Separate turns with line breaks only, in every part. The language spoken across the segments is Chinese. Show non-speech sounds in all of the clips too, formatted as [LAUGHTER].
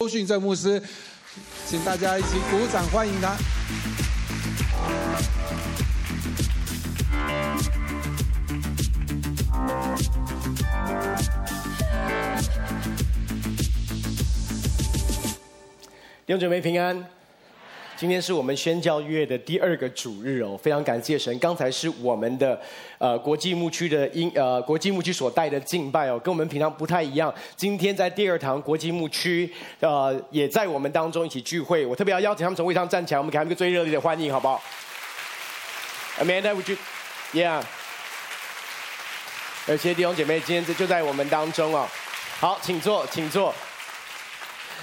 周训正牧师，请大家一起鼓掌欢迎他。
弟兄姊妹平安。今天是我们宣教月的第二个主日哦，非常感谢神。刚才是我们的呃国际牧区的音呃国际牧区所带的敬拜哦，跟我们平常不太一样。今天在第二堂国际牧区呃也在我们当中一起聚会，我特别要邀请他们从位上站起来，我们给他们一个最热烈的欢迎，好不好？Amanda，would you？Yeah。而且弟兄姐妹今天就在我们当中哦。好，请坐，请坐。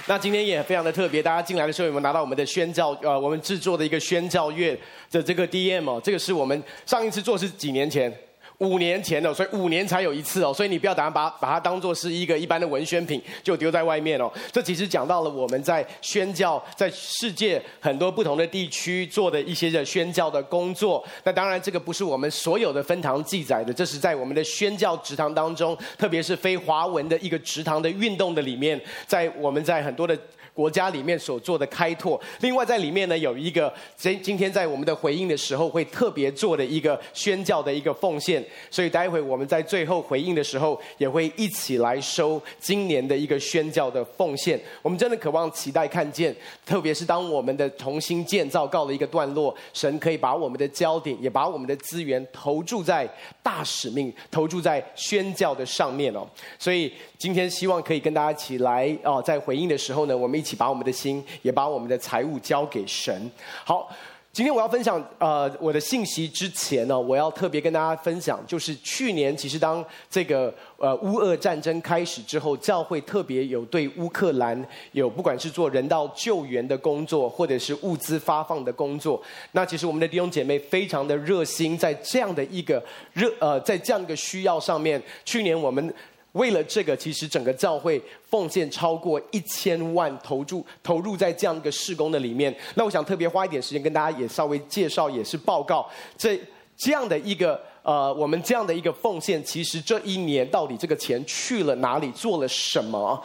那今天也非常的特别，大家进来的时候有没有拿到我们的宣教呃，我们制作的一个宣教月的这个 DM 哦，这个是我们上一次做是几年前。五年前的，所以五年才有一次哦，所以你不要打算把把它当做是一个一般的文宣品，就丢在外面哦。这其实讲到了我们在宣教，在世界很多不同的地区做的一些的宣教的工作。那当然，这个不是我们所有的分堂记载的，这是在我们的宣教职堂当中，特别是非华文的一个职堂的运动的里面，在我们在很多的。国家里面所做的开拓，另外在里面呢有一个，今今天在我们的回应的时候会特别做的一个宣教的一个奉献，所以待会我们在最后回应的时候也会一起来收今年的一个宣教的奉献。我们真的渴望期待看见，特别是当我们的重新建造告了一个段落，神可以把我们的焦点，也把我们的资源投注在大使命，投注在宣教的上面哦。所以今天希望可以跟大家一起来哦，在回应的时候呢，我们一。一起把我们的心，也把我们的财物交给神。好，今天我要分享呃我的信息之前呢，我要特别跟大家分享，就是去年其实当这个呃乌俄战争开始之后，教会特别有对乌克兰有不管是做人道救援的工作，或者是物资发放的工作。那其实我们的弟兄姐妹非常的热心，在这样的一个热呃在这样一个需要上面，去年我们。为了这个，其实整个教会奉献超过一千万，投注投入在这样一个事工的里面。那我想特别花一点时间跟大家也稍微介绍，也是报告这这样的一个呃，我们这样的一个奉献，其实这一年到底这个钱去了哪里，做了什么？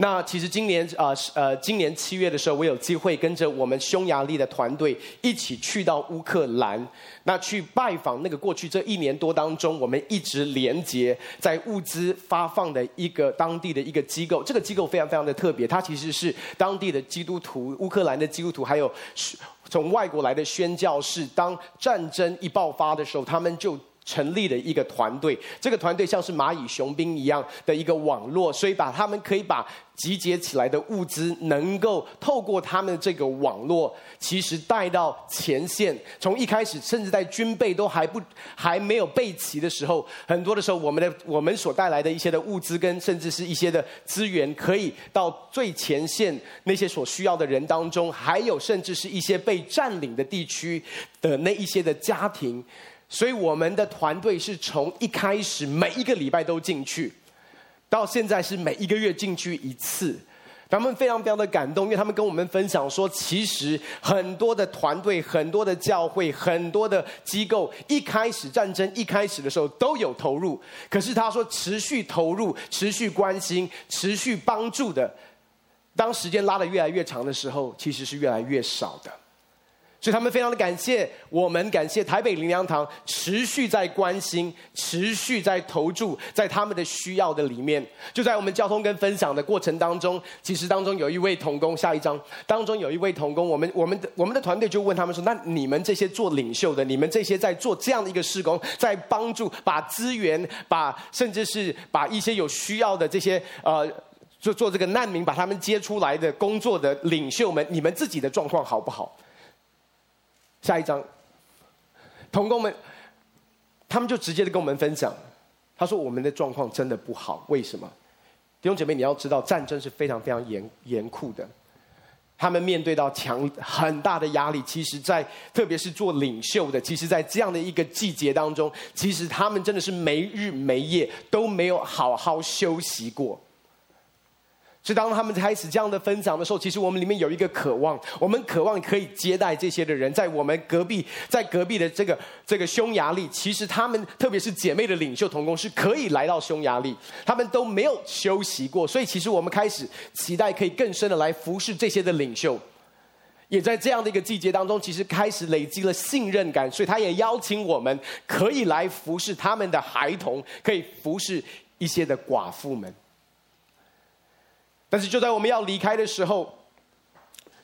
那其实今年啊呃，今年七月的时候，我有机会跟着我们匈牙利的团队一起去到乌克兰，那去拜访那个过去这一年多当中，我们一直连接在物资发放的一个当地的一个机构。这个机构非常非常的特别，它其实是当地的基督徒，乌克兰的基督徒，还有从外国来的宣教士。当战争一爆发的时候，他们就。成立了一个团队，这个团队像是蚂蚁雄兵一样的一个网络，所以把他们可以把集结起来的物资，能够透过他们的这个网络，其实带到前线。从一开始，甚至在军备都还不还没有备齐的时候，很多的时候，我们的我们所带来的一些的物资跟甚至是一些的资源，可以到最前线那些所需要的人当中，还有甚至是一些被占领的地区的那一些的家庭。所以我们的团队是从一开始每一个礼拜都进去，到现在是每一个月进去一次。他们非常非常的感动，因为他们跟我们分享说，其实很多的团队、很多的教会、很多的机构，一开始战争一开始的时候都有投入，可是他说持续投入、持续关心、持续帮助的，当时间拉得越来越长的时候，其实是越来越少的。所以他们非常的感谢我们，感谢台北灵粮堂持续在关心、持续在投注在他们的需要的里面。就在我们交通跟分享的过程当中，其实当中有一位童工，下一章当中有一位童工，我们我们的我们的团队就问他们说：“那你们这些做领袖的，你们这些在做这样的一个事工，在帮助把资源、把甚至是把一些有需要的这些呃，做做这个难民，把他们接出来的工作的领袖们，你们自己的状况好不好？”下一章，同工们，他们就直接的跟我们分享，他说我们的状况真的不好，为什么？弟兄姐妹，你要知道战争是非常非常严严酷的，他们面对到强很大的压力。其实在，在特别是做领袖的，其实，在这样的一个季节当中，其实他们真的是没日没夜都没有好好休息过。所以当他们开始这样的分享的时候，其实我们里面有一个渴望，我们渴望可以接待这些的人，在我们隔壁，在隔壁的这个这个匈牙利，其实他们特别是姐妹的领袖同工是可以来到匈牙利，他们都没有休息过，所以其实我们开始期待可以更深的来服侍这些的领袖，也在这样的一个季节当中，其实开始累积了信任感，所以他也邀请我们可以来服侍他们的孩童，可以服侍一些的寡妇们。但是就在我们要离开的时候，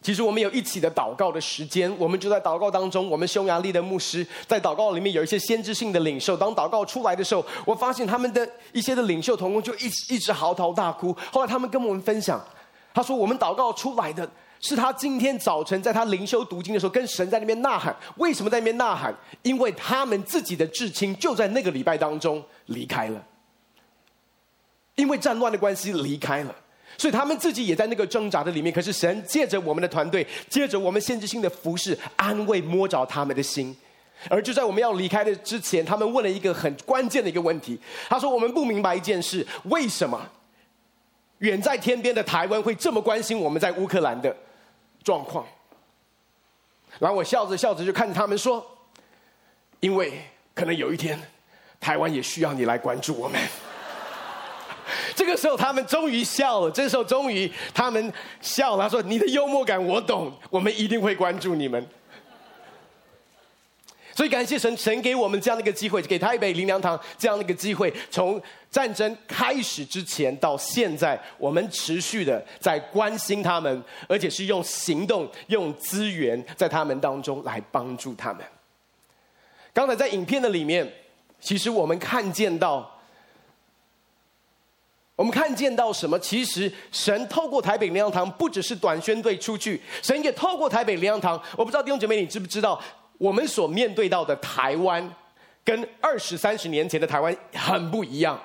其实我们有一起的祷告的时间。我们就在祷告当中，我们匈牙利的牧师在祷告里面有一些先知性的领袖。当祷告出来的时候，我发现他们的一些的领袖同工就一一直嚎啕大哭。后来他们跟我们分享，他说：“我们祷告出来的是他今天早晨在他灵修读经的时候，跟神在那边呐喊。为什么在那边呐喊？因为他们自己的至亲就在那个礼拜当中离开了，因为战乱的关系离开了。”所以他们自己也在那个挣扎的里面，可是神借着我们的团队，借着我们限制性的服侍，安慰摸着他们的心。而就在我们要离开的之前，他们问了一个很关键的一个问题。他说：“我们不明白一件事，为什么远在天边的台湾会这么关心我们在乌克兰的状况？”然后我笑着笑着就看着他们说：“因为可能有一天，台湾也需要你来关注我们。” [LAUGHS] 这个时候，他们终于笑了。这时候，终于他们笑了。他说：“你的幽默感我懂，我们一定会关注你们。”所以，感谢神，神给我们这样的一个机会，给台北灵粮堂这样的一个机会。从战争开始之前到现在，我们持续的在关心他们，而且是用行动、用资源在他们当中来帮助他们。刚才在影片的里面，其实我们看见到。我们看见到什么？其实神透过台北灵粮堂，不只是短宣队出去，神也透过台北灵粮堂。我不知道弟兄姐妹，你知不知道，我们所面对到的台湾，跟二十三十年前的台湾很不一样。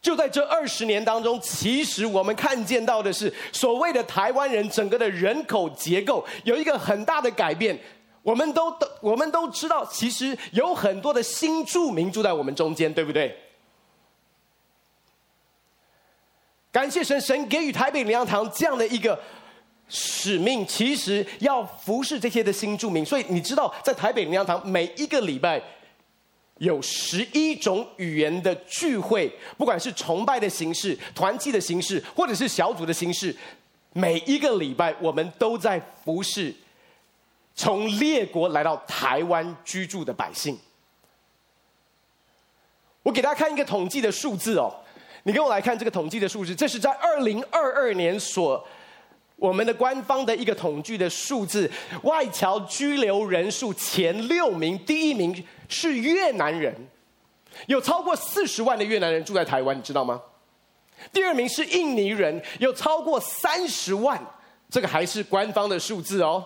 就在这二十年当中，其实我们看见到的是，所谓的台湾人整个的人口结构有一个很大的改变。我们都都我们都知道，其实有很多的新住民住在我们中间，对不对？感谢神，神给予台北灵粮堂这样的一个使命，其实要服侍这些的新住民。所以你知道，在台北灵粮堂每一个礼拜有十一种语言的聚会，不管是崇拜的形式、团契的形式，或者是小组的形式，每一个礼拜我们都在服侍。从列国来到台湾居住的百姓，我给大家看一个统计的数字哦。你跟我来看这个统计的数字，这是在二零二二年所我们的官方的一个统计的数字。外侨居留人数前六名，第一名是越南人，有超过四十万的越南人住在台湾，你知道吗？第二名是印尼人，有超过三十万，这个还是官方的数字哦。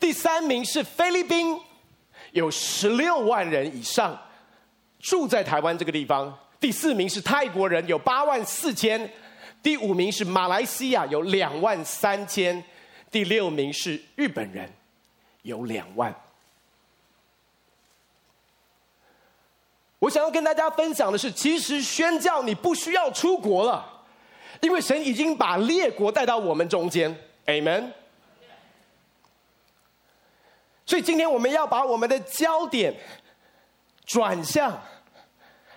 第三名是菲律宾，有十六万人以上住在台湾这个地方。第四名是泰国人，有八万四千。第五名是马来西亚，有两万三千。第六名是日本人，有两万。我想要跟大家分享的是，其实宣教你不需要出国了，因为神已经把列国带到我们中间。Amen。所以今天我们要把我们的焦点转向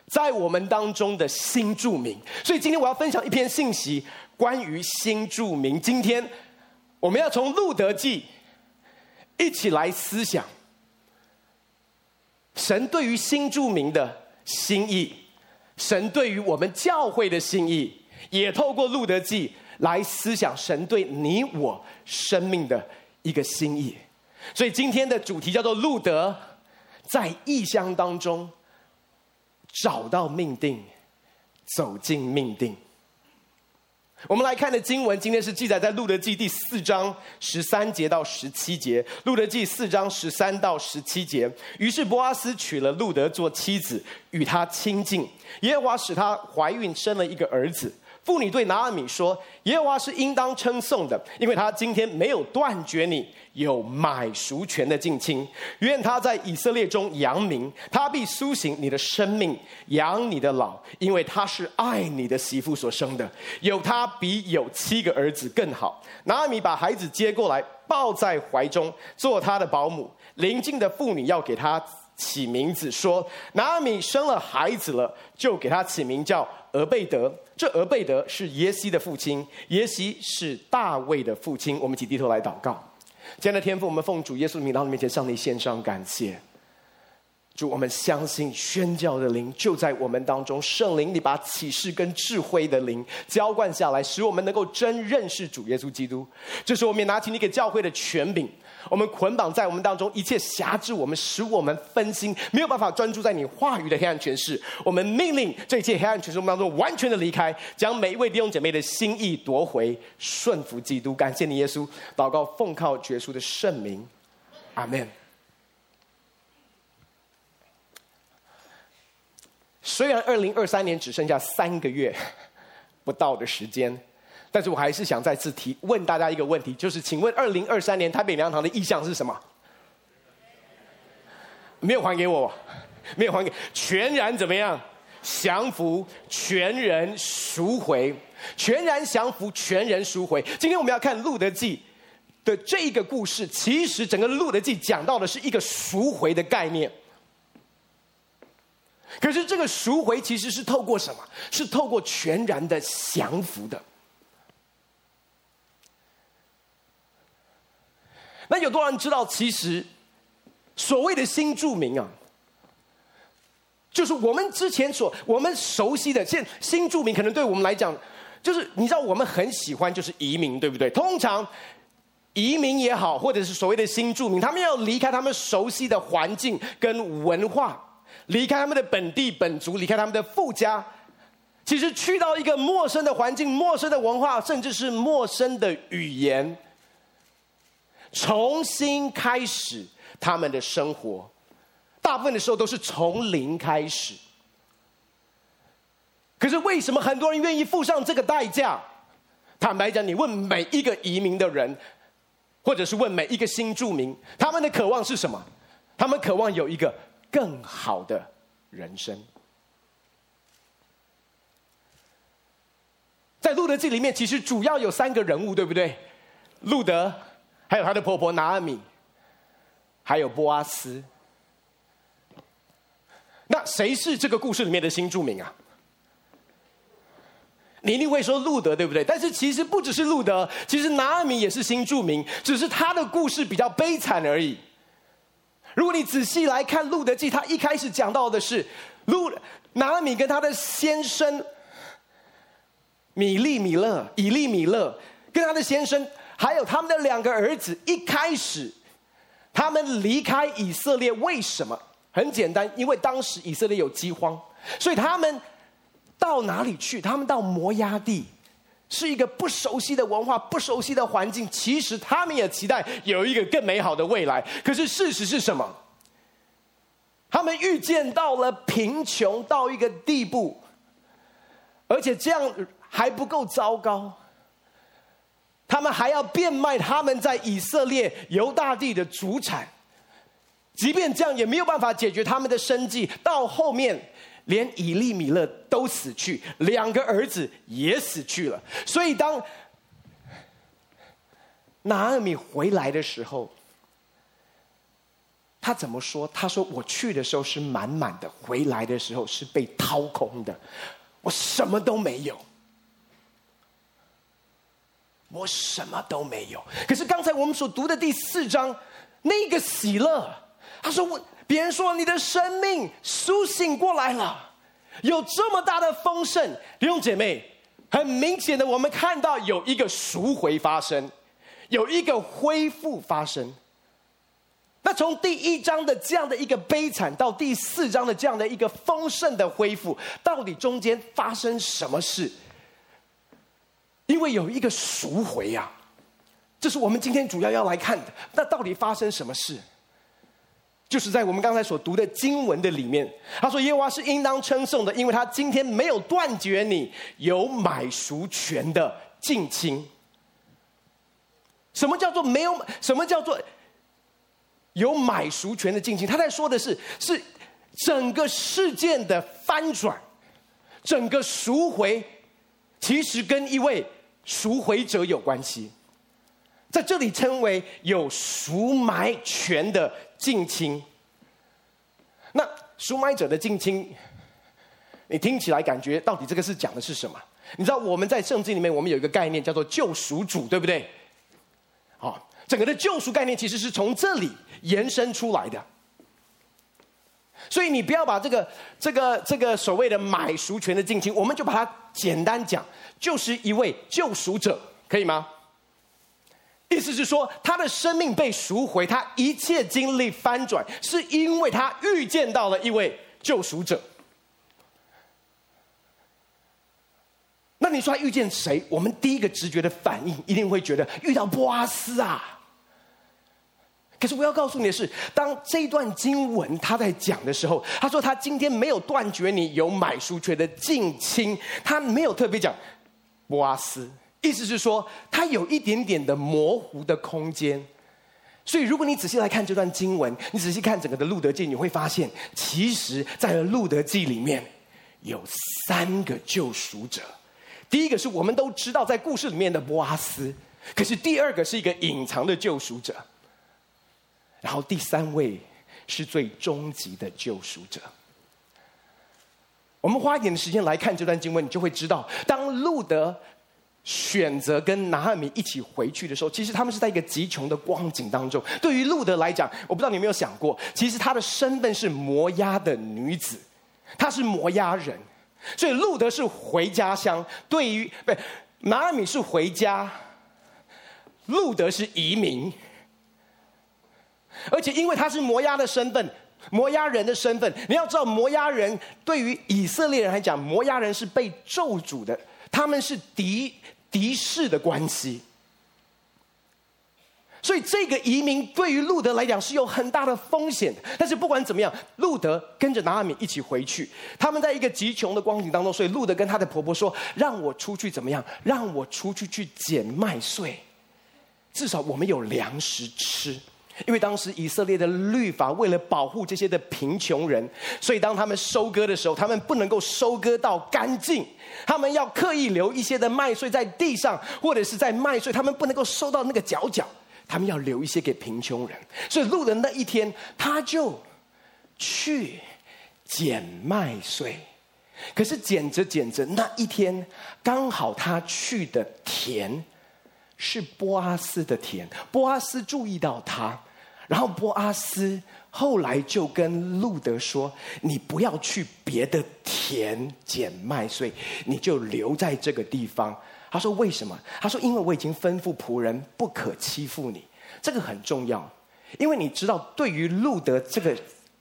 在我们当中的新著名。所以今天我要分享一篇信息，关于新著名。今天我们要从路德记一起来思想神对于新著名的心意，神对于我们教会的心意，也透过路德记来思想神对你我生命的一个心意。所以今天的主题叫做路德在异乡当中找到命定，走进命定。我们来看的经文，今天是记载在路德记第四章十三节到十七节。路德记四章十三到十七节。于是波阿斯娶了路德做妻子，与他亲近。耶和华使他怀孕，生了一个儿子。妇女对拿阿米说：“耶和华是应当称颂的，因为他今天没有断绝你有买赎权的近亲。愿他在以色列中扬名，他必苏醒你的生命，养你的老，因为他是爱你的媳妇所生的。有他比有七个儿子更好。”拿米把孩子接过来，抱在怀中，做他的保姆。邻近的妇女要给他起名字，说：“拿米生了孩子了，就给他起名叫。”俄贝德，这俄贝德是耶西的父亲，耶西是大卫的父亲。我们一起低头来祷告，亲爱的天赋，我们奉主耶稣的名到你面前，向你献上感谢。主，我们相信宣教的灵就在我们当中，圣灵，你把启示跟智慧的灵浇灌下来，使我们能够真认识主耶稣基督。这时，我们也拿起你给教会的权柄。我们捆绑在我们当中一切辖制我们，使我们分心，没有办法专注在你话语的黑暗权势。我们命令这一切黑暗权势当中完全的离开，将每一位弟兄姐妹的心意夺回，顺服基督。感谢你，耶稣。祷告，奉靠绝书的圣名，阿门。虽然二零二三年只剩下三个月不到的时间。但是我还是想再次提问大家一个问题，就是请问二零二三年台北粮堂的意向是什么？没有还给我，没有还给，全然怎么样？降服，全人赎回，全然降服，全人赎回。今天我们要看路得记的这一个故事，其实整个路得记讲到的是一个赎回的概念。可是这个赎回其实是透过什么？是透过全然的降服的。那有多少人知道，其实所谓的新住民啊，就是我们之前所我们熟悉的。现新住民可能对我们来讲，就是你知道，我们很喜欢就是移民，对不对？通常移民也好，或者是所谓的新住民，他们要离开他们熟悉的环境跟文化，离开他们的本地本族，离开他们的富家，其实去到一个陌生的环境、陌生的文化，甚至是陌生的语言。重新开始他们的生活，大部分的时候都是从零开始。可是为什么很多人愿意付上这个代价？坦白讲，你问每一个移民的人，或者是问每一个新住民，他们的渴望是什么？他们渴望有一个更好的人生。在路德记里面，其实主要有三个人物，对不对？路德。还有他的婆婆拿阿米，还有波阿斯。那谁是这个故事里面的新住民啊？你一定会说路德，对不对？但是其实不只是路德，其实拿阿米也是新住民，只是他的故事比较悲惨而已。如果你仔细来看《路德记》，他一开始讲到的是路拿阿米跟他的先生米利米勒、以利米勒跟他的先生。还有他们的两个儿子，一开始他们离开以色列，为什么？很简单，因为当时以色列有饥荒，所以他们到哪里去？他们到摩押地，是一个不熟悉的文化、不熟悉的环境。其实他们也期待有一个更美好的未来。可是事实是什么？他们预见到了贫穷到一个地步，而且这样还不够糟糕。他们还要变卖他们在以色列犹大地的祖产，即便这样也没有办法解决他们的生计。到后面，连以利米勒都死去，两个儿子也死去了。所以当拿俄米回来的时候，他怎么说？他说：“我去的时候是满满的，回来的时候是被掏空的，我什么都没有。”我什么都没有。可是刚才我们所读的第四章，那个喜乐，他说：“我别人说你的生命苏醒过来了，有这么大的丰盛。”弟兄姐妹，很明显的，我们看到有一个赎回发生，有一个恢复发生。那从第一章的这样的一个悲惨，到第四章的这样的一个丰盛的恢复，到底中间发生什么事？因为有一个赎回呀，这是我们今天主要要来看的。那到底发生什么事？就是在我们刚才所读的经文的里面，他说：“耶和华是应当称颂的，因为他今天没有断绝你有买赎权的近亲。”什么叫做没有？什么叫做有买赎权的近亲？他在说的是，是整个事件的翻转，整个赎回，其实跟一位赎回者有关系，在这里称为有赎买权的近亲。那赎买者的近亲，你听起来感觉到底这个是讲的是什么？你知道我们在圣经里面，我们有一个概念叫做救赎主，对不对？好，整个的救赎概念其实是从这里延伸出来的。所以你不要把这个、这个、这个所谓的买赎权的近亲，我们就把它简单讲，就是一位救赎者，可以吗？意思是说，他的生命被赎回，他一切经历翻转，是因为他遇见到了一位救赎者。那你说他遇见谁？我们第一个直觉的反应一定会觉得遇到波阿斯啊。可是我要告诉你的是，当这段经文他在讲的时候，他说他今天没有断绝你有买书权的近亲，他没有特别讲波阿斯，意思是说他有一点点的模糊的空间。所以如果你仔细来看这段经文，你仔细看整个的路德记，你会发现，其实在路德记里面有三个救赎者。第一个是我们都知道在故事里面的波阿斯，可是第二个是一个隐藏的救赎者，然后第三位是最终极的救赎者。我们花一点的时间来看这段经文，你就会知道，当路德选择跟拿俄米一起回去的时候，其实他们是在一个极穷的光景当中。对于路德来讲，我不知道你有没有想过，其实她的身份是摩押的女子，她是摩押人。所以路德是回家乡，对于不，拿俄米是回家，路德是移民，而且因为他是摩押的身份，摩押人的身份，你要知道摩押人对于以色列人来讲，摩押人是被咒诅的，他们是敌敌视的关系。所以这个移民对于路德来讲是有很大的风险，但是不管怎么样，路德跟着拿俄米一起回去，他们在一个极穷的光景当中，所以路德跟他的婆婆说：“让我出去怎么样？让我出去去捡麦穗，至少我们有粮食吃。因为当时以色列的律法为了保护这些的贫穷人，所以当他们收割的时候，他们不能够收割到干净，他们要刻意留一些的麦穗在地上，或者是在麦穗，他们不能够收到那个角角。”他们要留一些给贫穷人，所以路的那一天，他就去捡麦穗。可是捡着捡着，那一天刚好他去的田是波阿斯的田。波阿斯注意到他，然后波阿斯后来就跟路德说：“你不要去别的田捡麦穗，你就留在这个地方。”他说：“为什么？”他说：“因为我已经吩咐仆人不可欺负你，这个很重要。因为你知道，对于路德这个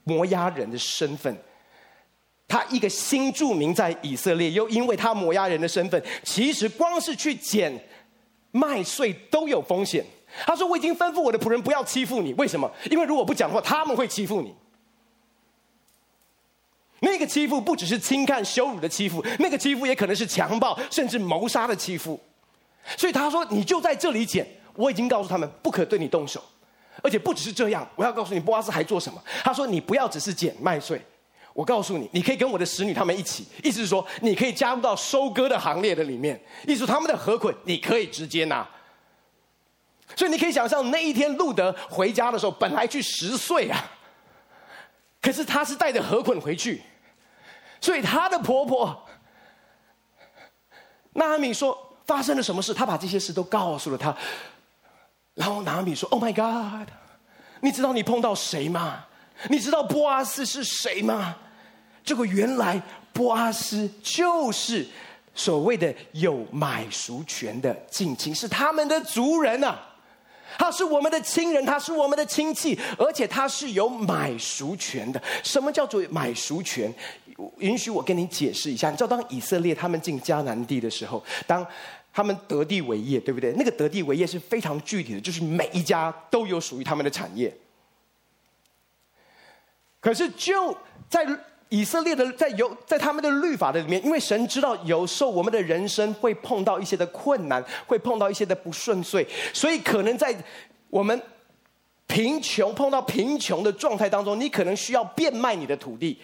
摩押人的身份，他一个新住民在以色列，又因为他摩押人的身份，其实光是去捡麦穗都有风险。”他说：“我已经吩咐我的仆人不要欺负你，为什么？因为如果不讲话，他们会欺负你。”那个欺负不只是轻看羞辱的欺负，那个欺负也可能是强暴甚至谋杀的欺负。所以他说：“你就在这里捡。”我已经告诉他们不可对你动手，而且不只是这样，我要告诉你波阿斯还做什么。他说：“你不要只是捡麦穗，我告诉你，你可以跟我的使女他们一起，意思是说你可以加入到收割的行列的里面。意思他们的禾捆你可以直接拿。所以你可以想象那一天路得回家的时候，本来去拾穗啊，可是他是带着禾捆回去。”所以她的婆婆拿俄米说，发生了什么事，她把这些事都告诉了他。然后拿俄米说：“Oh my God，你知道你碰到谁吗？你知道波阿斯是谁吗？这个原来波阿斯就是所谓的有买赎权的近亲，是他们的族人啊。他是我们的亲人，他是我们的亲戚，而且他是有买赎权的。什么叫做买赎权？”允许我跟你解释一下，你知道，当以色列他们进迦南地的时候，当他们得地为业，对不对？那个得地为业是非常具体的，就是每一家都有属于他们的产业。可是就在以色列的在有在他们的律法的里面，因为神知道有时候我们的人生会碰到一些的困难，会碰到一些的不顺遂，所以可能在我们贫穷碰到贫穷的状态当中，你可能需要变卖你的土地。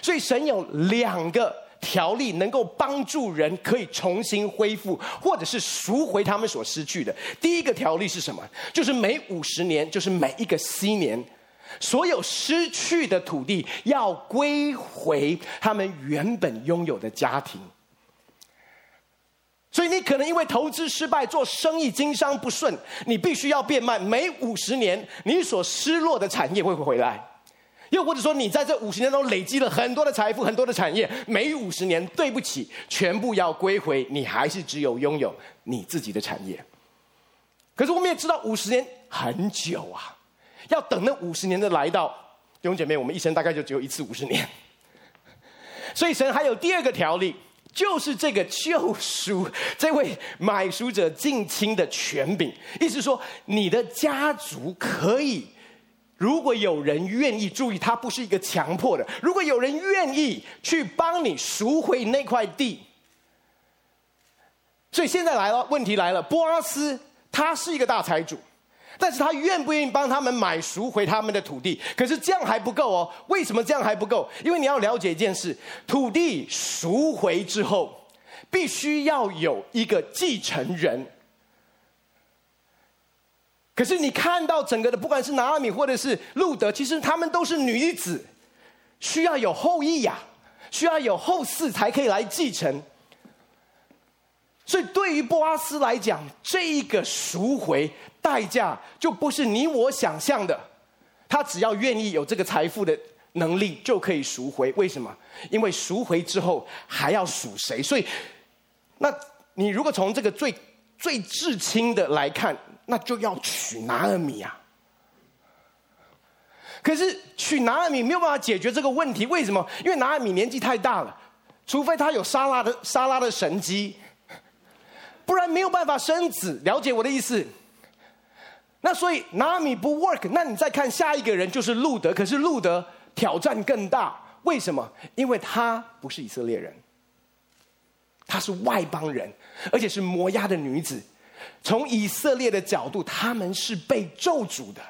所以神有两个条例能够帮助人可以重新恢复，或者是赎回他们所失去的。第一个条例是什么？就是每五十年，就是每一个禧年。所有失去的土地要归回他们原本拥有的家庭，所以你可能因为投资失败、做生意经商不顺，你必须要变卖。每五十年，你所失落的产业会回来？又或者说，你在这五十年中累积了很多的财富、很多的产业，每五十年，对不起，全部要归回，你还是只有拥有你自己的产业。可是我们也知道，五十年很久啊。要等那五十年的来到，弟兄姐妹，我们一生大概就只有一次五十年，所以神还有第二个条例，就是这个救赎这位买赎者近亲的权柄，意思说你的家族可以，如果有人愿意，注意他不是一个强迫的，如果有人愿意去帮你赎回那块地，所以现在来了，问题来了，波阿斯他是一个大财主。但是他愿不愿意帮他们买赎回他们的土地？可是这样还不够哦。为什么这样还不够？因为你要了解一件事：土地赎回之后，必须要有一个继承人。可是你看到整个的，不管是拿俄米或者是路德，其实他们都是女子，需要有后裔呀、啊，需要有后嗣才可以来继承。所以对于波阿斯来讲，这一个赎回。代价就不是你我想象的，他只要愿意有这个财富的能力就可以赎回。为什么？因为赎回之后还要赎谁？所以，那你如果从这个最最至亲的来看，那就要娶拿俄米啊。可是娶拿俄米没有办法解决这个问题，为什么？因为拿俄米年纪太大了，除非他有撒拉的撒拉的神迹，不然没有办法生子。了解我的意思？那所以拿米不 work，那你再看下一个人就是路德，可是路德挑战更大，为什么？因为他不是以色列人，他是外邦人，而且是摩押的女子。从以色列的角度，他们是被咒诅的。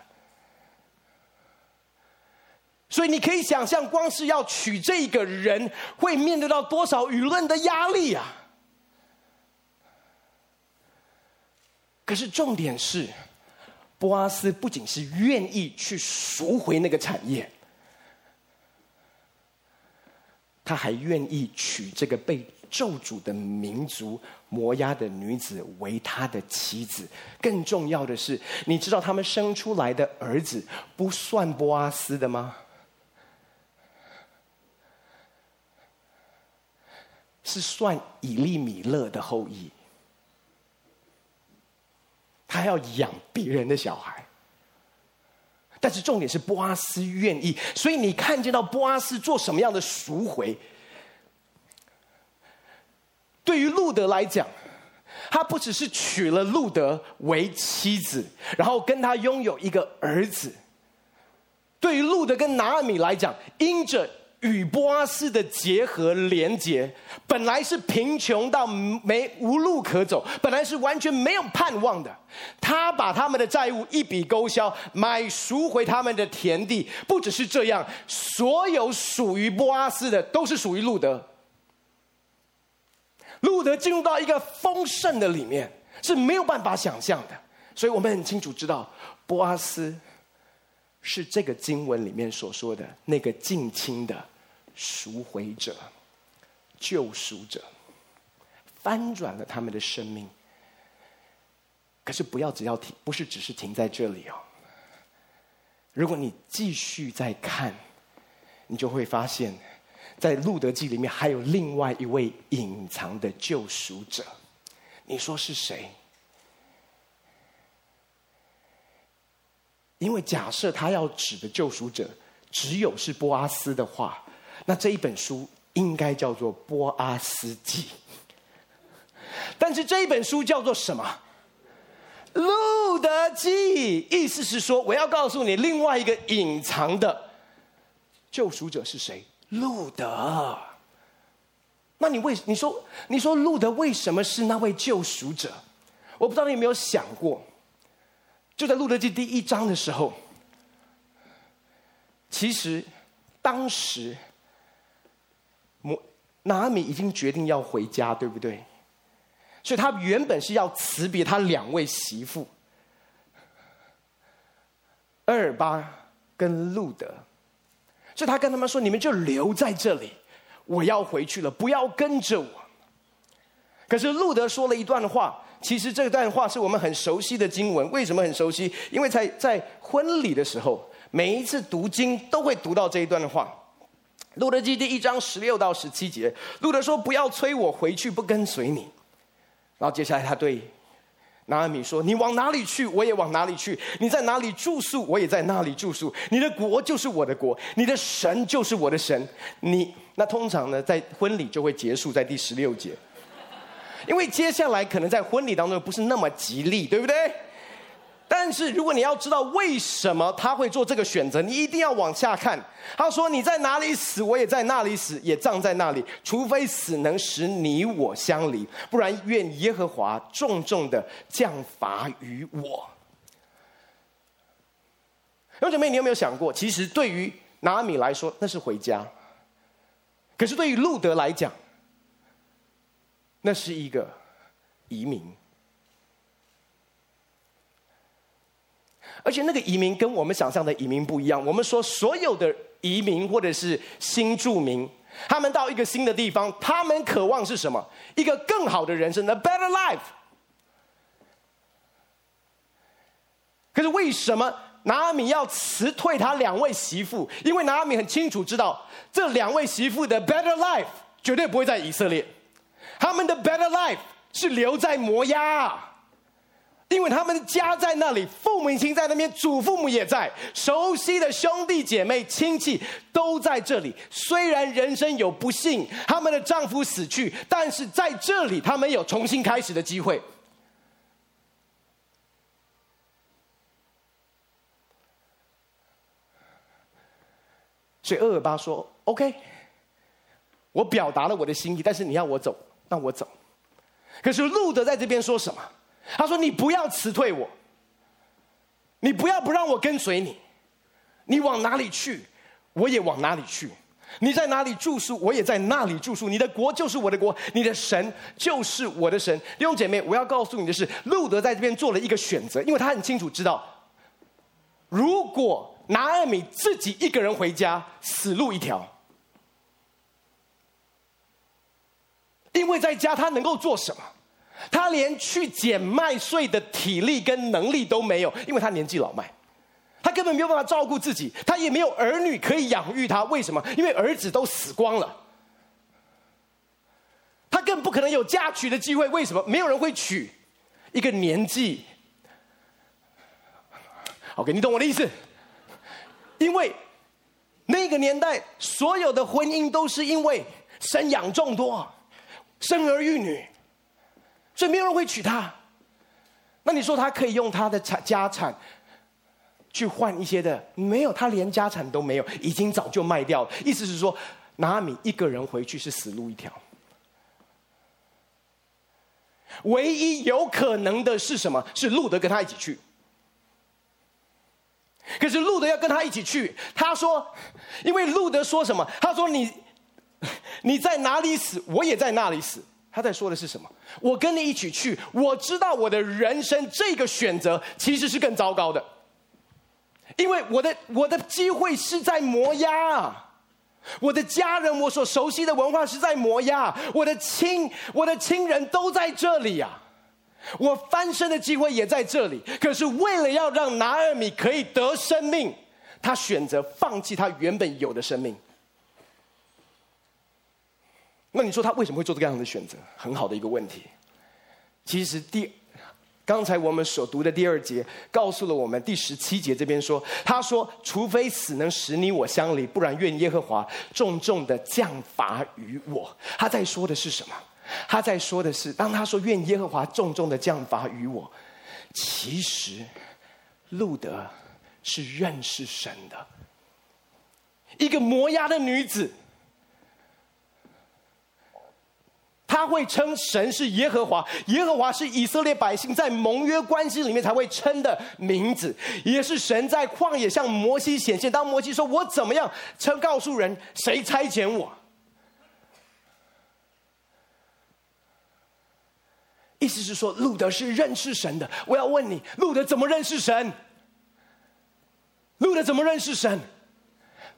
所以你可以想象，光是要娶这个人，会面对到多少舆论的压力啊！可是重点是。波阿斯不仅是愿意去赎回那个产业，他还愿意娶这个被咒诅的民族摩押的女子为他的妻子。更重要的是，你知道他们生出来的儿子不算波阿斯的吗？是算以利米勒的后裔。他要养别人的小孩，但是重点是波阿斯愿意，所以你看见到波阿斯做什么样的赎回？对于路德来讲，他不只是娶了路德为妻子，然后跟他拥有一个儿子。对于路德跟拿俄米来讲，因着。与波阿斯的结合连结，本来是贫穷到没无路可走，本来是完全没有盼望的。他把他们的债务一笔勾销，买赎回他们的田地。不只是这样，所有属于波阿斯的都是属于路德。路德进入到一个丰盛的里面，是没有办法想象的。所以我们很清楚知道，波阿斯是这个经文里面所说的那个近亲的。赎回者、救赎者，翻转了他们的生命。可是不要只要停，不是只是停在这里哦。如果你继续再看，你就会发现，在路德记里面还有另外一位隐藏的救赎者。你说是谁？因为假设他要指的救赎者只有是波阿斯的话。那这一本书应该叫做《波阿斯记》，但是这一本书叫做什么？《路德记》。意思是说，我要告诉你另外一个隐藏的救赎者是谁？路德。那你为你说你说路德为什么是那位救赎者？我不知道你有没有想过，就在路德记第一章的时候，其实当时摩拿米已经决定要回家，对不对？所以他原本是要辞别他两位媳妇，厄尔巴跟路德，所以他跟他们说：“你们就留在这里，我要回去了，不要跟着我。”可是路德说了一段话。其实这段话是我们很熟悉的经文，为什么很熟悉？因为在在婚礼的时候，每一次读经都会读到这一段话。路德记第一章十六到十七节，路德说：“不要催我回去，不跟随你。”然后接下来他对拿俄米说：“你往哪里去，我也往哪里去；你在哪里住宿，我也在那里住宿。你的国就是我的国，你的神就是我的神。你那通常呢，在婚礼就会结束在第十六节。”因为接下来可能在婚礼当中不是那么吉利，对不对？但是如果你要知道为什么他会做这个选择，你一定要往下看。他说：“你在哪里死，我也在那里死，也葬在那里。除非死能使你我相离，不然愿耶和华重重的降罚于我。”有姐妹，你有没有想过，其实对于拿米来说，那是回家；可是对于路德来讲，那是一个移民，而且那个移民跟我们想象的移民不一样。我们说所有的移民或者是新住民，他们到一个新的地方，他们渴望是什么？一个更好的人生，a better life。可是为什么拿俄米要辞退他两位媳妇？因为拿俄米很清楚知道，这两位媳妇的 better life 绝对不会在以色列。他们的 better life 是留在摩押，因为他们的家在那里，父母亲在那边，祖父母也在，熟悉的兄弟姐妹、亲戚都在这里。虽然人生有不幸，他们的丈夫死去，但是在这里，他们有重新开始的机会。所以厄尔巴说：“OK，我表达了我的心意，但是你要我走。”那我走，可是路德在这边说什么？他说：“你不要辞退我，你不要不让我跟随你，你往哪里去，我也往哪里去；你在哪里住宿，我也在那里住宿。你的国就是我的国，你的神就是我的神。”弟兄姐妹，我要告诉你的是，路德在这边做了一个选择，因为他很清楚知道，如果拿艾米自己一个人回家，死路一条。因为在家他能够做什么？他连去捡麦穗的体力跟能力都没有，因为他年纪老迈，他根本没有办法照顾自己，他也没有儿女可以养育他。为什么？因为儿子都死光了，他更不可能有嫁娶的机会。为什么？没有人会娶一个年纪。OK，你懂我的意思？因为那个年代所有的婚姻都是因为生养众多。生儿育女，所以没有人会娶她。那你说他可以用他的产家产去换一些的？没有，他连家产都没有，已经早就卖掉了。意思是说，拿米一个人回去是死路一条。唯一有可能的是什么？是路德跟他一起去。可是路德要跟他一起去，他说，因为路德说什么？他说你。[LAUGHS] 你在哪里死，我也在那里死。他在说的是什么？我跟你一起去，我知道我的人生这个选择其实是更糟糕的，因为我的我的机会是在摩押，我的家人，我所熟悉的文化是在摩押，我的亲我的亲人都在这里呀，我翻身的机会也在这里。可是为了要让拿尔米可以得生命，他选择放弃他原本有的生命。那你说他为什么会做这样的选择？很好的一个问题。其实第刚才我们所读的第二节告诉了我们，第十七节这边说，他说：“除非死能使你我相离，不然愿耶和华重重的降罚于我。”他在说的是什么？他在说的是，当他说“愿耶和华重重的降罚于我”，其实路德是认识神的。一个摩押的女子。他会称神是耶和华，耶和华是以色列百姓在盟约关系里面才会称的名字，也是神在旷野向摩西显现。当摩西说：“我怎么样称告诉人，谁差遣我？”意思是说，路德是认识神的。我要问你，路德怎么认识神？路德怎么认识神？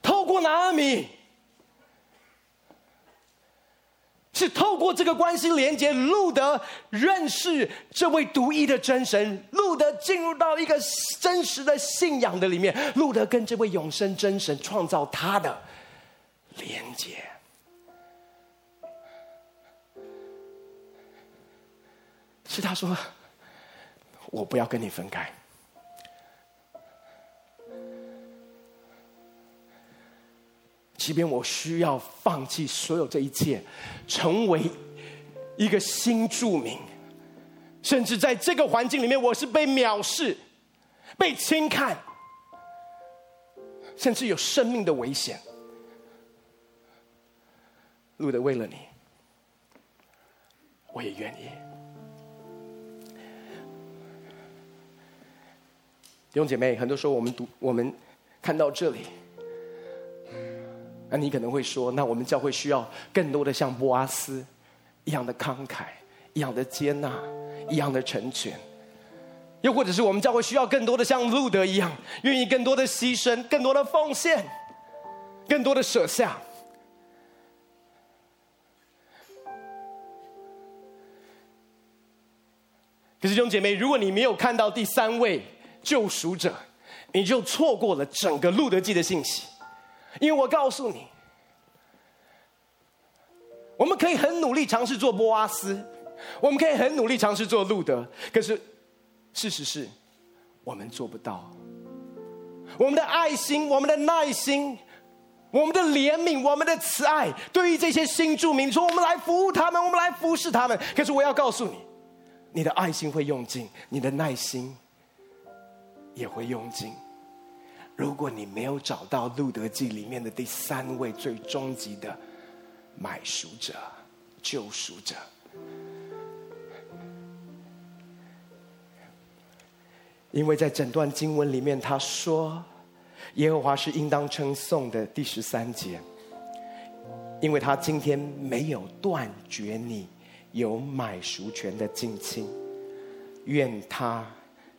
透过拿俄米。是透过这个关系连接，路德认识这位独一的真神，路德进入到一个真实的信仰的里面，路德跟这位永生真神创造他的连接。是他说：“我不要跟你分开。”即便我需要放弃所有这一切，成为一个新住民，甚至在这个环境里面，我是被藐视、被轻看，甚至有生命的危险。路德为了你，我也愿意。弟兄姐妹，很多时候我们读，我们看到这里。那你可能会说，那我们教会需要更多的像波阿斯一样的慷慨，一样的接纳，一样的成全，又或者是我们教会需要更多的像路德一样，愿意更多的牺牲，更多的奉献，更多的舍下。可是弟兄姐妹，如果你没有看到第三位救赎者，你就错过了整个路德记的信息。因为我告诉你，我们可以很努力尝试做波阿斯，我们可以很努力尝试做路德，可是事实是，我们做不到。我们的爱心、我们的耐心、我们的怜悯、我们的慈爱，对于这些新住民说，我们来服务他们，我们来服侍他们。可是我要告诉你，你的爱心会用尽，你的耐心也会用尽。如果你没有找到《路德记》里面的第三位最终极的买赎者、救赎者，因为在整段经文里面，他说：“耶和华是应当称颂的。”第十三节，因为他今天没有断绝你有买赎权的近亲，愿他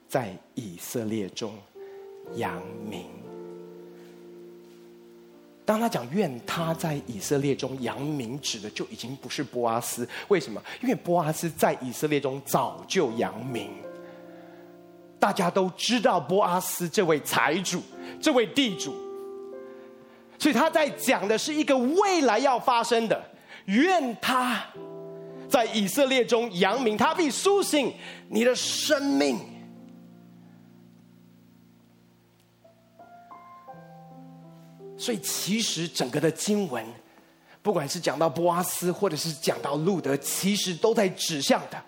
在以色列中。扬名。当他讲愿他在以色列中扬名，指的就已经不是波阿斯。为什么？因为波阿斯在以色列中早就扬名，大家都知道波阿斯这位财主，这位地主。所以他在讲的是一个未来要发生的，愿他在以色列中扬名，他必苏醒你的生命。所以，其实整个的经文，不管是讲到波阿斯，或者是讲到路德，其实都在指向的，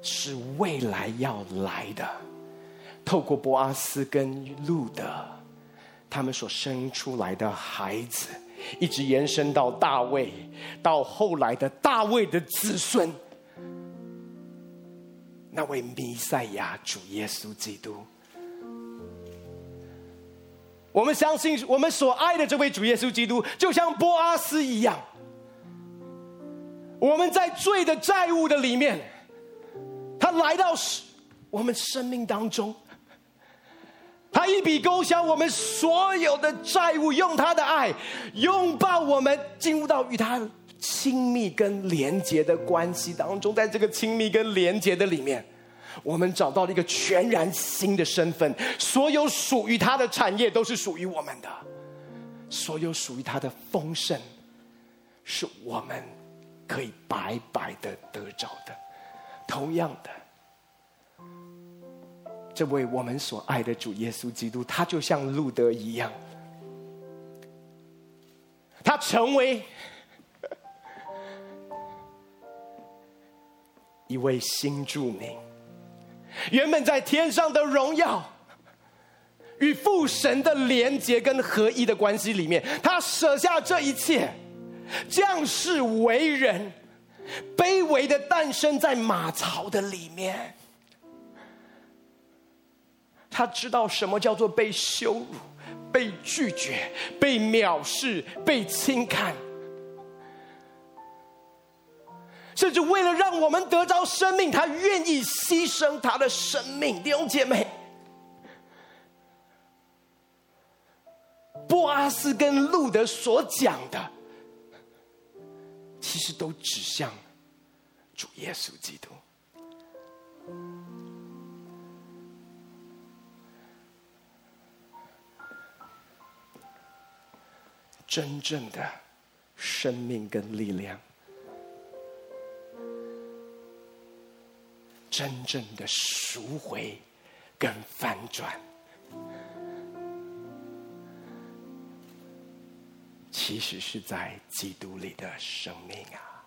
是未来要来的。透过波阿斯跟路德，他们所生出来的孩子，一直延伸到大卫，到后来的大卫的子孙，那位弥赛亚主耶稣基督。我们相信，我们所爱的这位主耶稣基督，就像波阿斯一样。我们在罪的债务的里面，他来到我们生命当中，他一笔勾销我们所有的债务，用他的爱拥抱我们，进入到与他亲密跟连结的关系当中。在这个亲密跟连结的里面。我们找到了一个全然新的身份，所有属于他的产业都是属于我们的，所有属于他的丰盛，是我们可以白白的得着的。同样的，这位我们所爱的主耶稣基督，他就像路德一样，他成为一位新著名。原本在天上的荣耀，与父神的连结跟合一的关系里面，他舍下这一切，降世为人，卑微的诞生在马槽的里面。他知道什么叫做被羞辱、被拒绝、被藐视、被轻看，甚至为了让我们得着生命，他愿意牺牲他的生命。弟兄姐妹。波阿斯跟路德所讲的，其实都指向主耶稣基督。真正的生命跟力量，真正的赎回跟翻转。其实是在基督里的生命啊！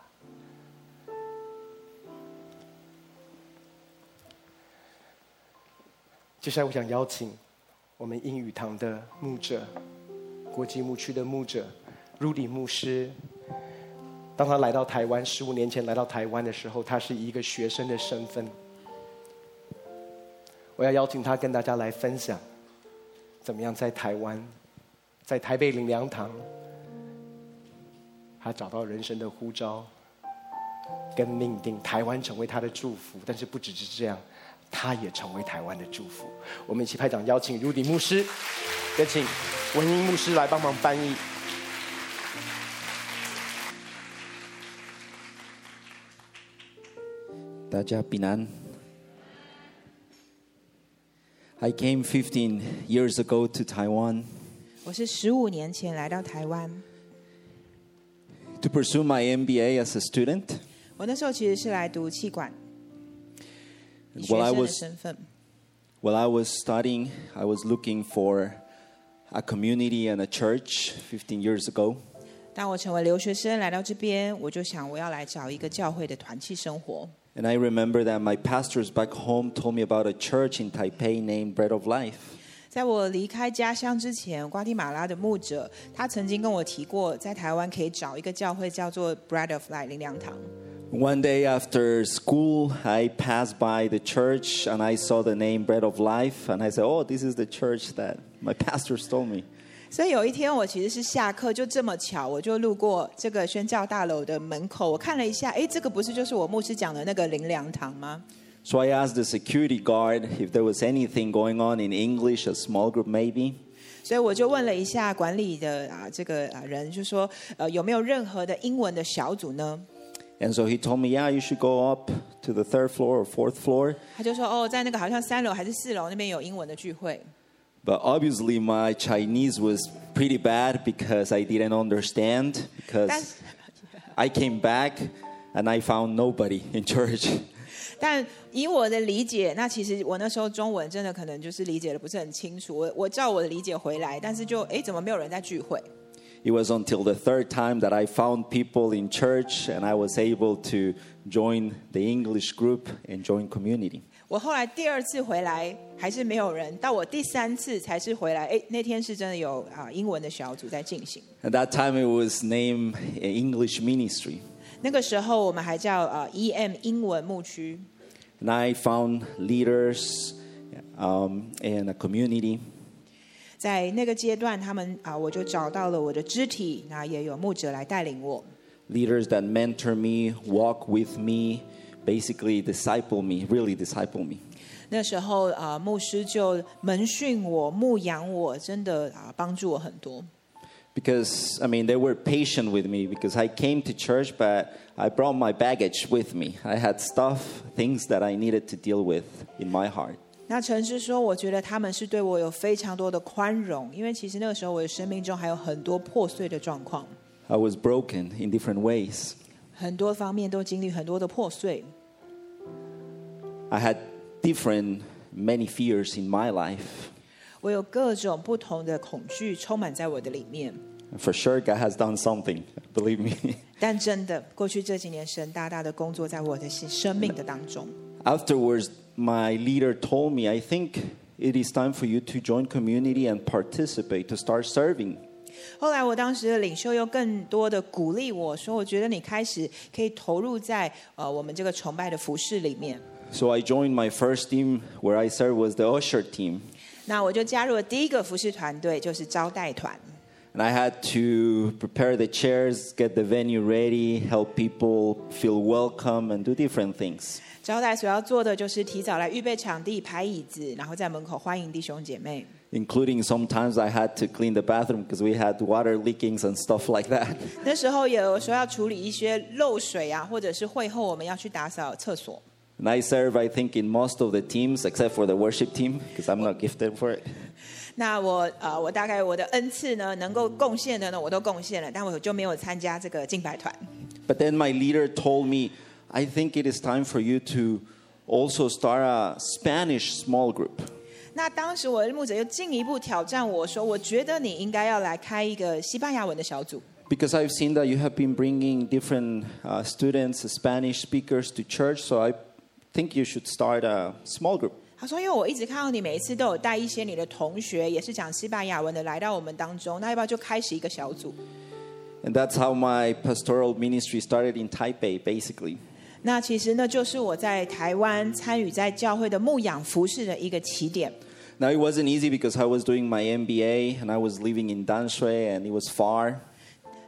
接下来，我想邀请我们英语堂的牧者、国际牧区的牧者 Rudy 牧师。当他来到台湾，十五年前来到台湾的时候，他是一个学生的身份。我要邀请他跟大家来分享，怎么样在台湾，在台北灵粮堂。他找到人生的呼召跟命定，台湾成为他的祝福。但是不只是这样，他也成为台湾的祝福。我们一起拍掌，邀请 Rudy 牧师，也请文英牧师来帮忙翻译。
大家平安。I came 15 years ago to Taiwan.
我是十五年前来到台湾。
To pursue my MBA as a student.
我那时候其实是来读企管，以学
While I
生的
was
身份。
while I was studying, I was looking for a community and a church 15 years ago.
当我成为留学生来到这边，我就想我要来找一个教会的团契生活。
And I remember that my pastors back home told me about a church in Taipei named Bread of Life.
在我离开家乡之前，瓜地马拉的牧者他曾经跟我提过，在台湾可以找一个教会叫做 Bread of Life 灵粮堂。
One day after school, I passed by the church and I saw the name Bread of Life and I said, "Oh, this is the church that my pastors told me."
所以有一天，我其实是下课，就这么巧，我就路过这个宣教大楼的门口，我看了一下，哎，这个不是就是我牧师讲的那个灵粮堂吗
？So I asked the security guard if there was anything going on in English, a small group maybe.
所以我就问了一下管理的啊这个啊人，就说呃有没有任何的英文的小组呢
？And so he told me, "Yeah, you should go up to the third floor or fourth floor."
他就说哦，在那个好像三楼还是四楼那边有英文的聚会。
But obviously my Chinese was pretty bad because I didn't understand because
That's-
I came back and I found nobody in church. [LAUGHS]
但以我的理解，那其实我那时候中文真的可能就是理解的不是很清楚。我我照我的理解回来，但是就哎，怎么没有人在聚会？
It was until the third time that I found people in church and I was able to join the English group and join community.
我后来第二次回来还是没有人，到我第三次才是回来。哎，那天是真的有啊英文的小组在进行。
At that time it was named English Ministry.
那个时候我们还叫啊 EM 英文牧区。
And I found leaders um, and a community.
在那个阶段，他们啊，我就找到了我的肢体，那也有牧者来带领我。
leaders that mentor me, walk with me, basically disciple me, really disciple me.
那时候啊，牧师就门训我、牧养我，真的啊，帮助我很多。
Because, I mean, they were patient with me because I came to church, but I brought my baggage with me. I had stuff, things that I needed to deal with in my heart.
那陈师说，我觉得他们是对我有非常多的宽容，因为其实那个时候我的生命中还有很多破碎的状况，
I was broken in different ways.
很多方面都经历很多的破碎。
I had different, many fears in my life.
我有各种不同的恐惧充满在我的里面。
And for sure, God has done something, [LAUGHS] believe me. [LAUGHS]
但真的，过去这几年，神大大的工作在我的生命的当中。
Afterwards, my leader told me, I think it is time for you to join community and participate, to start serving.
后来我当时的领袖又更多的鼓励我说，我觉得你开始可以投入在呃我们这个崇拜的服饰里面。
So I joined my first team where I served was the usher team.
那我就加入了第一个服饰团队，就是招待团。
And I had to prepare the chairs, get the venue ready, help people feel welcome, and do different things.
招待所要做的就是提早来预备场地、排椅子，然后在门口欢迎弟兄姐妹。
Including sometimes I had to clean the bathroom because we had water leakings and stuff [LAUGHS] like that.
那时候有时候要处理一些漏水啊，或者是会后我们要去打扫厕所。
And I serve, I think, in most of the teams except for the worship team because I'm not gifted for it.
那我呃，我大概我的恩赐呢，能够贡献的呢，我都贡献了，但我就没有参加这个敬拜团。
But then my leader told me, I think it is time for you to also start a Spanish small group.
那当时我的牧者又进一步挑战我说，我觉得你应该要来开一个西班牙文的小组。
Because I've seen that you have been bringing different uh, students, Spanish speakers to church, so I think you should start a small group.
他说：“因为我一直看到你每一次都有带一些你的同学，也是讲西班牙文的来到我们当中，那要不要就开始一个小组？
And that's how my pastoral ministry started in Taipei, basically.
那其实呢，就是我在台湾参与在教会的牧养服侍的一个起点。
Now, it wasn't easy because I was doing my MBA and I was living in Danshui and it was far.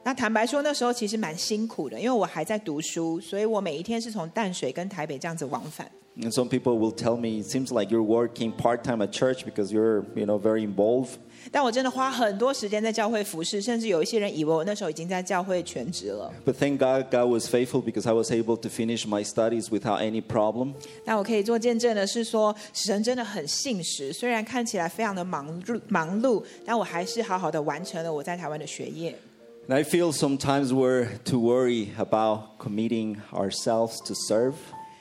那坦白说，那时候其实蛮辛苦的，因为我还在读书，所以我每一天是从淡水跟台北这样子往返。
And some people will tell me it seems like you're working part time at church because you're, you know, very involved.
但我真的花很多时间在教会服侍，甚至有一些人以为我那时候已经在教会全职了。
But thank God, God was faithful because I was able to finish my studies without any problem.
那我可以做见证的是说，神真的很信实，虽然看起来非常的忙碌忙碌，但我还是好好的完成了我在台湾的学业。
And I feel sometimes we're too worried about committing ourselves to serve.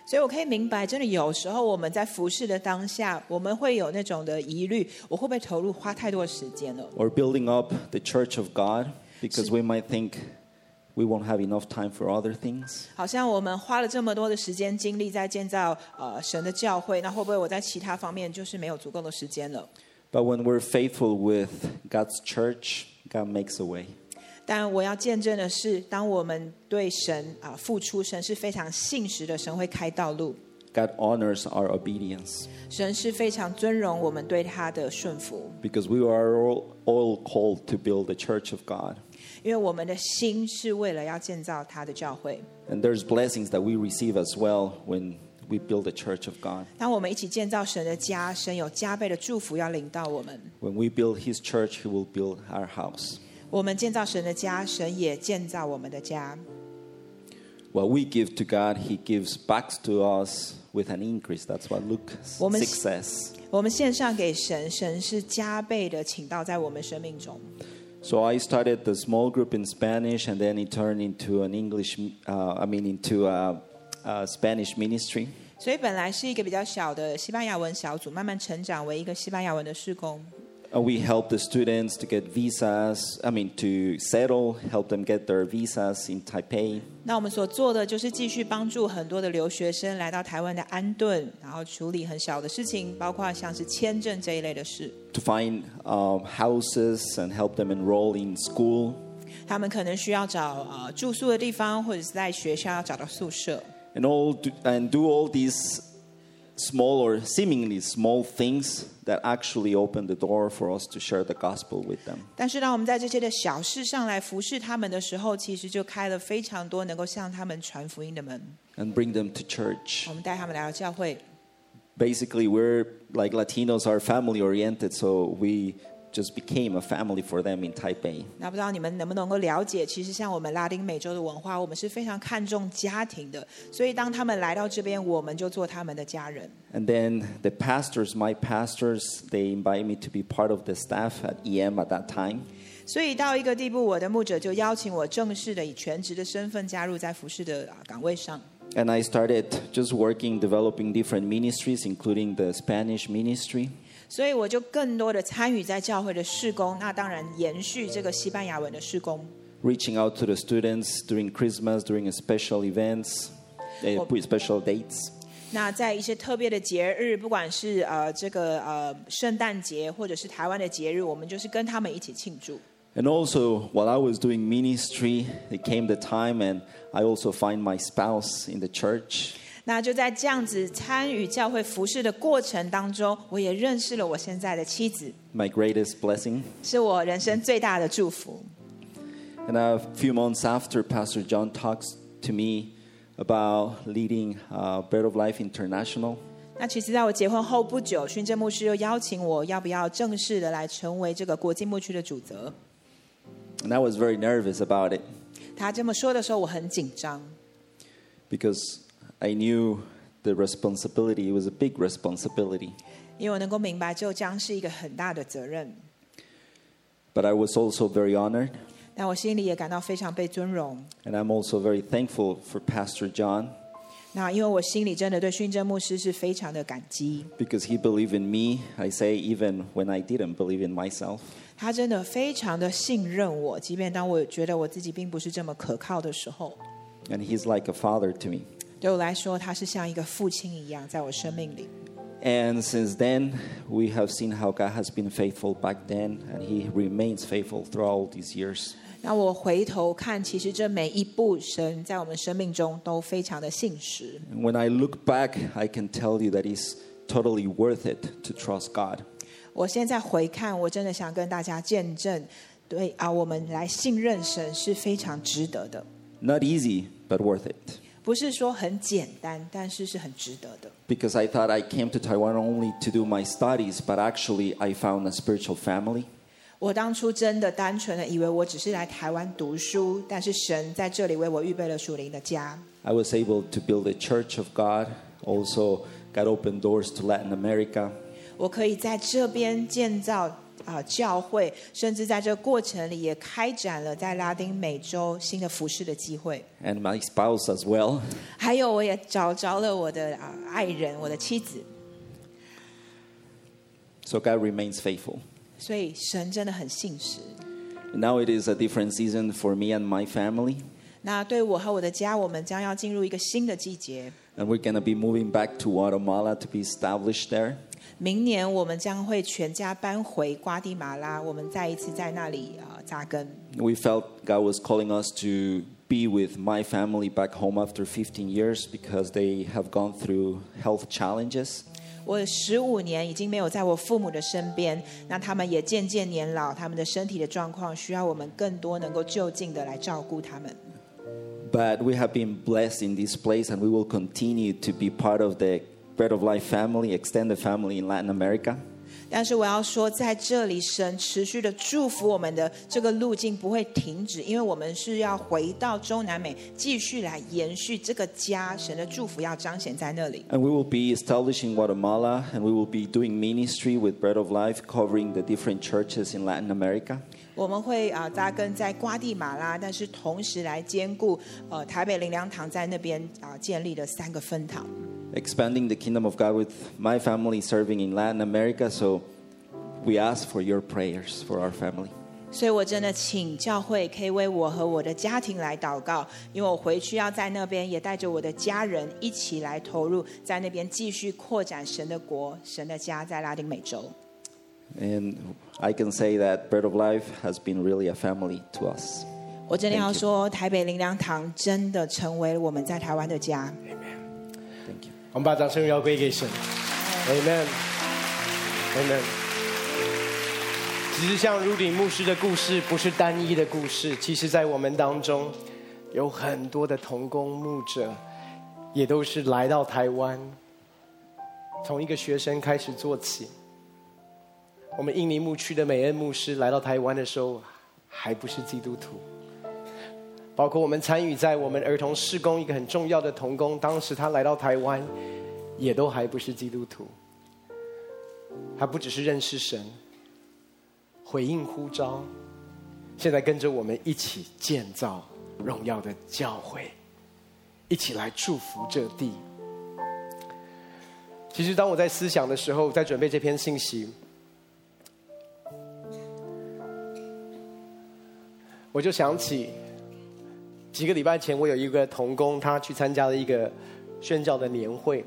所以我可以明白，真的有时候我们在服侍的当下，我们会有那种的疑虑：我会不会投入花太多的时间了？
or building up the church of God because we might think we won't have enough time for other things.
好像我们花了这么多的时间精力在建造呃神的教会，那会不会我在其他方面就是没有足够的时间了？
But when we're faithful with God's church, God makes a way.
但我要见证的是，当我们对神啊、付出，神是非常信实的，神会开道路，
God honors our obedience
神是非常尊荣我们对他的顺服，
because we are all, all called to build the church of God.
因为我们的心是为了要建造他的教会。
And there's blessings that we receive as well when we build the church of God.
当我们一起建造神的家，神有加倍的祝福要临到我们。
When we build His church, He will build our house.
我们建造神的家，神也建造我们的家。
What we give to God, He gives back to us with an increase. That's what Luke
我们-
6 says.
我们献上给神，神是加倍的倾倒在我们生命中。
So I started the small group in Spanish, and then it turned into an English. Uh, I mean, into a, a Spanish ministry.
所以本来是一个比较小的西班牙文小组，慢慢成长为一个西班牙文的事工。
Uh, we help the students to get visas. I mean, to settle, help them get their visas in Taipei.
那我们所做的就是继续帮助很多的留学生来到台湾的安顿，然后处理很小的事情，包括像是签证这一类的事。
To find um, houses and help them enroll in school.
他们可能需要找呃住宿的地方，或者是在学校要找到宿舍。
and all do, and do all these small or seemingly small things that actually open the door for us to share the gospel with them.
但是，当我们在这些的小事上来服侍他们的时候，其实就开了非常多能够向他们传福音的门。
and bring them to church.
我们带他们来到教会。
Basically, we're like Latinos are family oriented, so we just became a family for them in Taipei.
那不知道你们能不能够了解，其实像我们拉丁美洲的文化，我们是非常看重家庭的。所以当他们来到这边，我们就做他们的家人。
And then the pastors, my pastors, they invite me to be part of the staff at EM at that time.
所以到一个地步，我的牧者就邀请我正式的以全职的身份加入在服侍的啊岗位上。
And I started just working, developing different ministries, including the Spanish ministry.
所以我就更多的参与在教会的事工，那当然延续这个西班牙文的事工。
reaching out to the students during Christmas, during special events, uh,
Well-
special dates.
那在一些特别的节日，不管是呃这个呃圣诞节，或者是台湾的节日，我们就是跟他们一起庆祝。
And also, while I was doing ministry, it came the time, and I also find my spouse in the church.
那就在这样子参与教会服侍的过程当中，我也认识了我现在的妻子，
My greatest blessing.
是我人生最大的祝福。
And a few months after, Pastor John talks to me about leading uh, Bread of Life International.
那其实在我结婚后不久，训正牧师又邀请我，要不要正式的来成为这个国际牧区的主责？
And I was very nervous about it
他这么说的时候，我很紧张，
because I knew the responsibility. It was a big responsibility.
因为我能够明白，这将是一个很大的责任。
But I was also very honored,
但我心里也感到非常被尊荣。
and I'm also very thankful for Pastor John
那因为我心里真的对训正牧师是非常的感激，
because he believed in me. I say, even when I didn't believe in myself.
他真的非常的信任我，即便当我觉得我自己并不是这么可靠的时候，
And he's like a father to me.
对我来说，他是像一个父亲一样，在我生命里。
And since then, we have seen how God has been faithful back then, and he remains faithful throughout all these years.
那我回头看，其实这每一步神在我们生命中都非常的信实。
And when I look back, I can tell you that it's totally worth it to trust God.
我现在回看，我真的想跟大家见证，对啊，我们来信任神是非常值得的，
Not easy, but worth it.
不是说很简单，但是是很值得的。
Because I thought I came to Taiwan only to do my studies, but actually, I found a spiritual family.
我当初真的单纯的以为我只是来台湾读书，但是神在这里为我预备了属灵的家。
I was able to build a church of God, also, got open doors to Latin America.
我可以在这边建造 啊、教会，甚至在这个过程里也开展了在拉丁美洲新的服侍的机会。
and my spouse as well.
还有，我也找着了我的啊、爱人，我的妻子。
So God remains faithful.
所以神真的很信实。
And now it is a different season for me and my family.
那对我和我的家，我们将要进入一个新的季节。
And we're going to be moving back to Guatemala to be established there.
明年我们将会全家搬回瓜地马拉，我们再一次在那里啊、扎根。
We felt God was calling us to be with my family back home after 15 years because they have gone through health challenges.
我十五年已经没有在我父母的身边，那他们也渐渐年老，他们的身体的状况需要我们更多能够就近的来照顾他们。
But we have been blessed in this place and we will continue to be part of the Bread of Life family, extended family in Latin America.
但是我要说，在这里，神持续的祝福我们的这个路径不会停止，因为我们是要回到中南美，继续来延续这个家。神的祝福要彰显在那里。
And we will be established in Guatemala and we will be doing ministry with Bread of Life, covering the different churches in Latin America.
我们会啊扎根在瓜地马拉，但是同时来兼顾呃台北灵粮堂在那边啊建立的三个分堂。
expanding the kingdom of God with my family serving in Latin America. So we ask for your prayers for our family.
所以我真的请教会可以为我和我的家庭来祷告，因为我回去要在那边也带着我的家人一起来投入，在那边继续扩展神的国、神的家在拉丁美洲。
And I can say that Bread of Life has been really a family to us.
我真的
Thank
要
you.
说，台北灵粮堂真的成为我们在台湾的家。
我们把掌声要归给神。Amen。Amen。其实像如鼎牧师的故事不是单一的故事，其实在我们当中有很多的同工牧者，也都是来到台湾，从一个学生开始做起。我们印尼牧区的美恩牧师来到台湾的时候，还不是基督徒。包括我们参与在我们儿童事工一个很重要的童工，当时他来到台湾，也都还不是基督徒。他不只是认识神，回应呼召，现在跟着我们一起建造荣耀的教会，一起来祝福这地。其实当我在思想的时候，在准备这篇信息，我就想起。几个礼拜前，我有一个同工，他去参加了一个宣教的年会。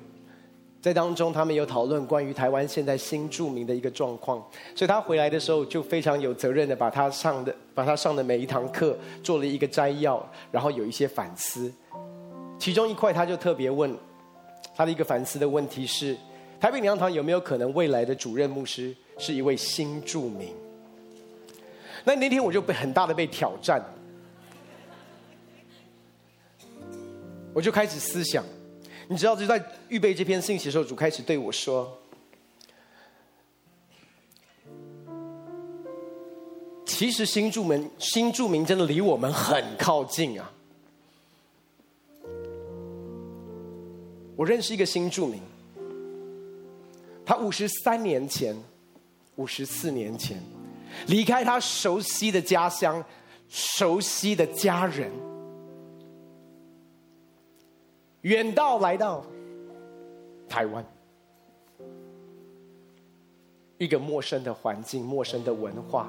在当中，他们有讨论关于台湾现在新著名的一个状况，所以他回来的时候就非常有责任的把他上的把他上的每一堂课做了一个摘要，然后有一些反思。其中一块，他就特别问他的一个反思的问题是：台北灵粮堂有没有可能未来的主任牧师是一位新著名？那那天我就被很大的被挑战，我就开始思想。你知道，就在预备这篇信息的时候，主开始对我说：“其实新住民，新住民真的离我们很靠近啊！我认识一个新住民，他五十三年前，五十四年前，离开他熟悉的家乡，熟悉的家人。”远道来到台湾，一个陌生的环境，陌生的文化，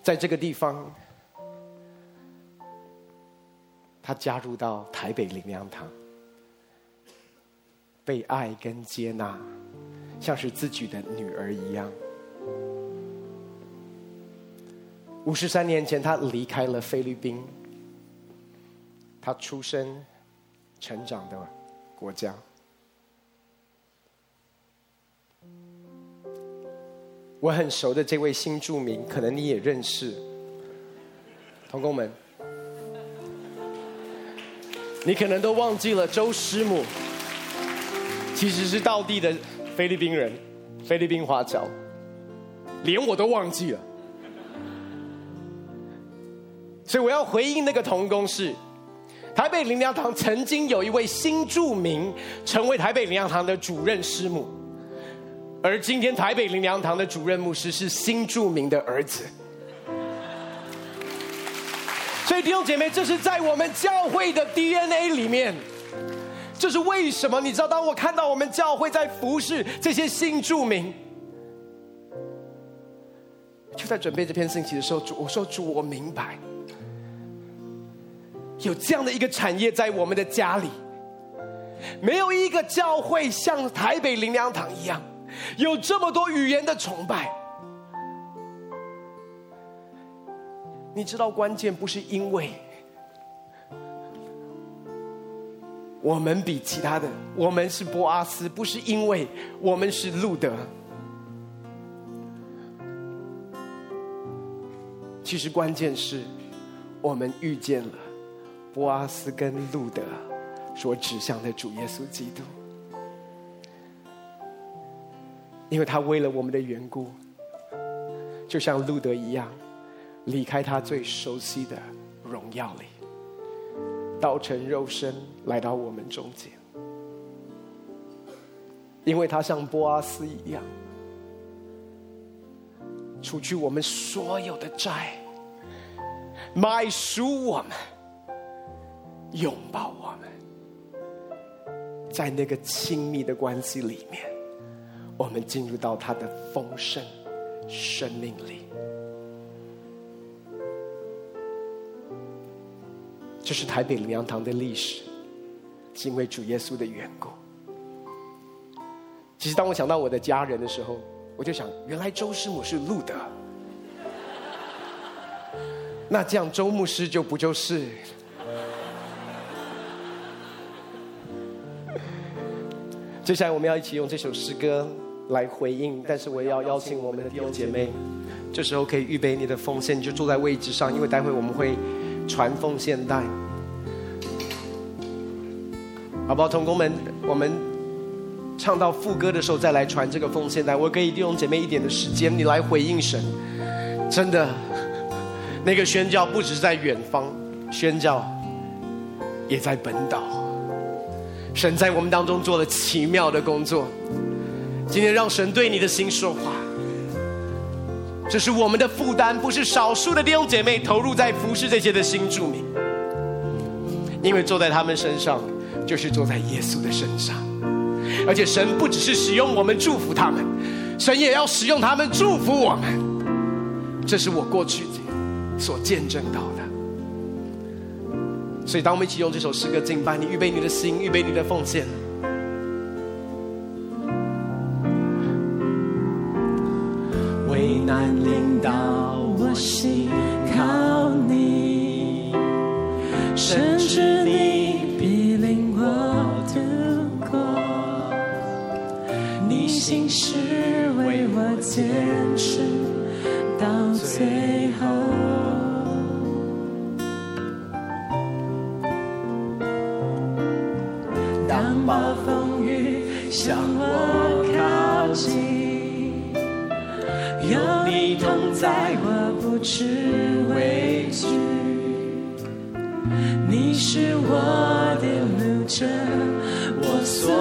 在这个地方，他加入到台北灵粮堂，被爱跟接纳，像是自己的女儿一样。五十三年前，他离开了菲律宾，他出生、成长的国家。我很熟的这位新住民，可能你也认识，同工们，你可能都忘记了周师母，其实是道地的菲律宾人，菲律宾华侨，连我都忘记了。所以我要回应那个同工是，台北灵粮堂曾经有一位新著名成为台北灵粮堂的主任师母，而今天台北灵粮堂的主任牧师是新著名的儿子。所以弟兄姐妹，这是在我们教会的 DNA 里面。这是为什么？你知道，当我看到我们教会在服侍这些新著名，就在准备这篇信息的时候，主我说主，我明白。有这样的一个产业在我们的家里，没有一个教会像台北灵粮堂一样，有这么多语言的崇拜。你知道关键不是因为我们比其他的，我们是波阿斯，不是因为我们是路德。其实关键是我们遇见了。波阿斯跟路德所指向的主耶稣基督，因为他为了我们的缘故，就像路德一样，离开他最熟悉的荣耀里，道成肉身来到我们中间，因为他像波阿斯一样，除去我们所有的债，买赎我们。拥抱我们，在那个亲密的关系里面，我们进入到他的丰盛生命里。这是台北灵粮堂的历史，是因为主耶稣的缘故。其实，当我想到我的家人的时候，我就想，原来周师母是路德，那这样周牧师就不就是？接下来我们要一起用这首诗歌来回应，但是我也要邀请我们的弟兄姐妹，这时候可以预备你的奉献，你就坐在位置上，因为待会我们会传奉献带，好不好？同工们，我们唱到副歌的时候再来传这个奉献带。我给弟兄姐妹一点的时间，你来回应神。真的，那个宣教不只是在远方，宣教也在本岛。神在我们当中做了奇妙的工作。今天让神对你的心说话，这是我们的负担，不是少数的弟兄姐妹投入在服侍这些的新住民，因为坐在他们身上，就是坐在耶稣的身上。而且神不只是使用我们祝福他们，神也要使用他们祝福我们。这是我过去所见证到。所以，当我们一起用这首诗歌敬拜，你预备你的心，预备你的奉献。
危难临到我心，靠你，甚至你必领我度过。你心是为我坚持向我靠近，有你同在，我不知畏惧。你是我的路者，我所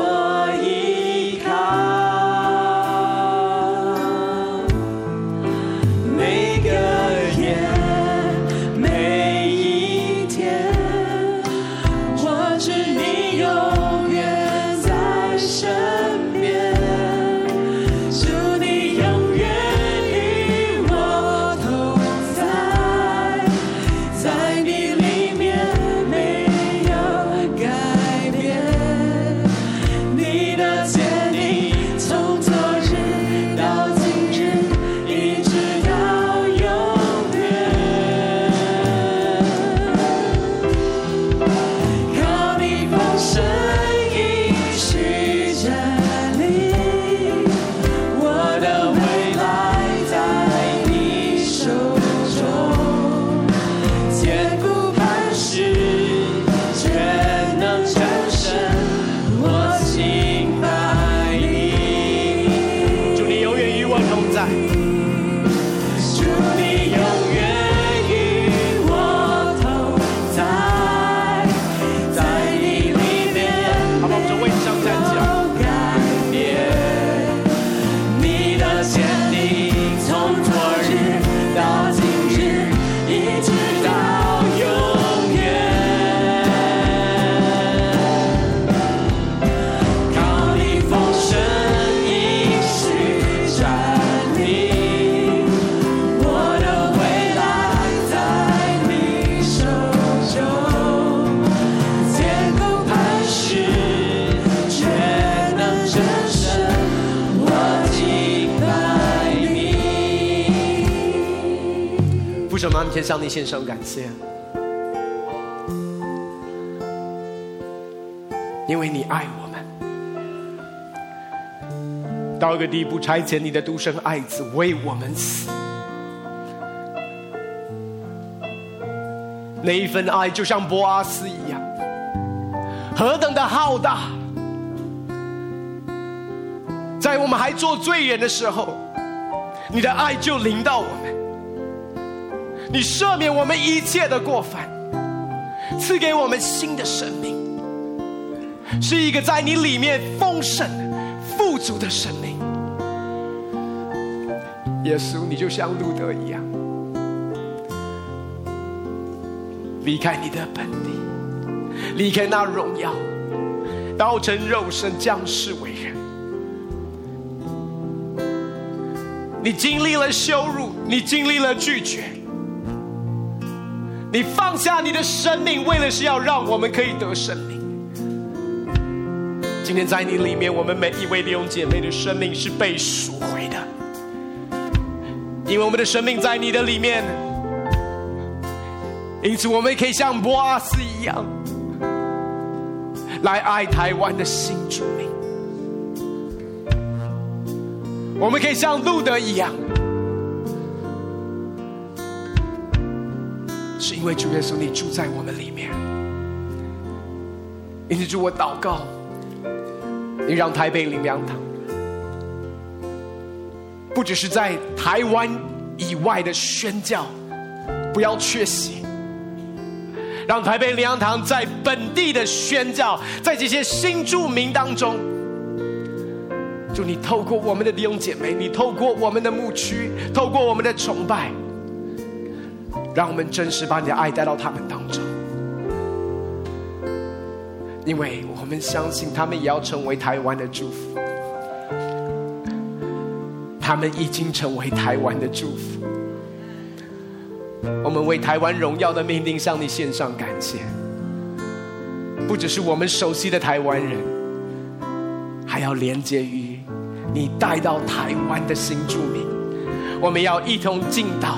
先向你献上感谢，因为你爱我们，到一个地步，差遣你的独生爱子为我们死，那一份爱就像波阿斯一样，何等的浩大！在我们还做罪人的时候，你的爱就临到我们。你赦免我们一切的过犯，赐给我们新的生命，是一个在你里面丰盛、富足的生命。耶稣，你就像路德一样，离开你的本地，离开那荣耀，道成肉身降世为人。你经历了羞辱，你经历了拒绝。你放下你的生命，为了是要让我们可以得生命。今天在你里面，我们每一位弟兄姐妹的生命是被赎回的，因为我们的生命在你的里面。因此，我们可以像波阿斯一样，来爱台湾的新主民。我们可以像路德一样。是因为主耶稣，你住在我们里面。因此，主我祷告，你让台北灵粮堂不只是在台湾以外的宣教，不要缺席；让台北灵粮堂在本地的宣教，在这些新住民当中，祝你透过我们的弟兄姐妹，你透过我们的牧区，透过我们的崇拜。让我们真实把你的爱带到他们当中，因为我们相信他们也要成为台湾的祝福，他们已经成为台湾的祝福。我们为台湾荣耀的命令向你献上感谢，不只是我们熟悉的台湾人，还要连接于你带到台湾的新住民。我们要一同敬祷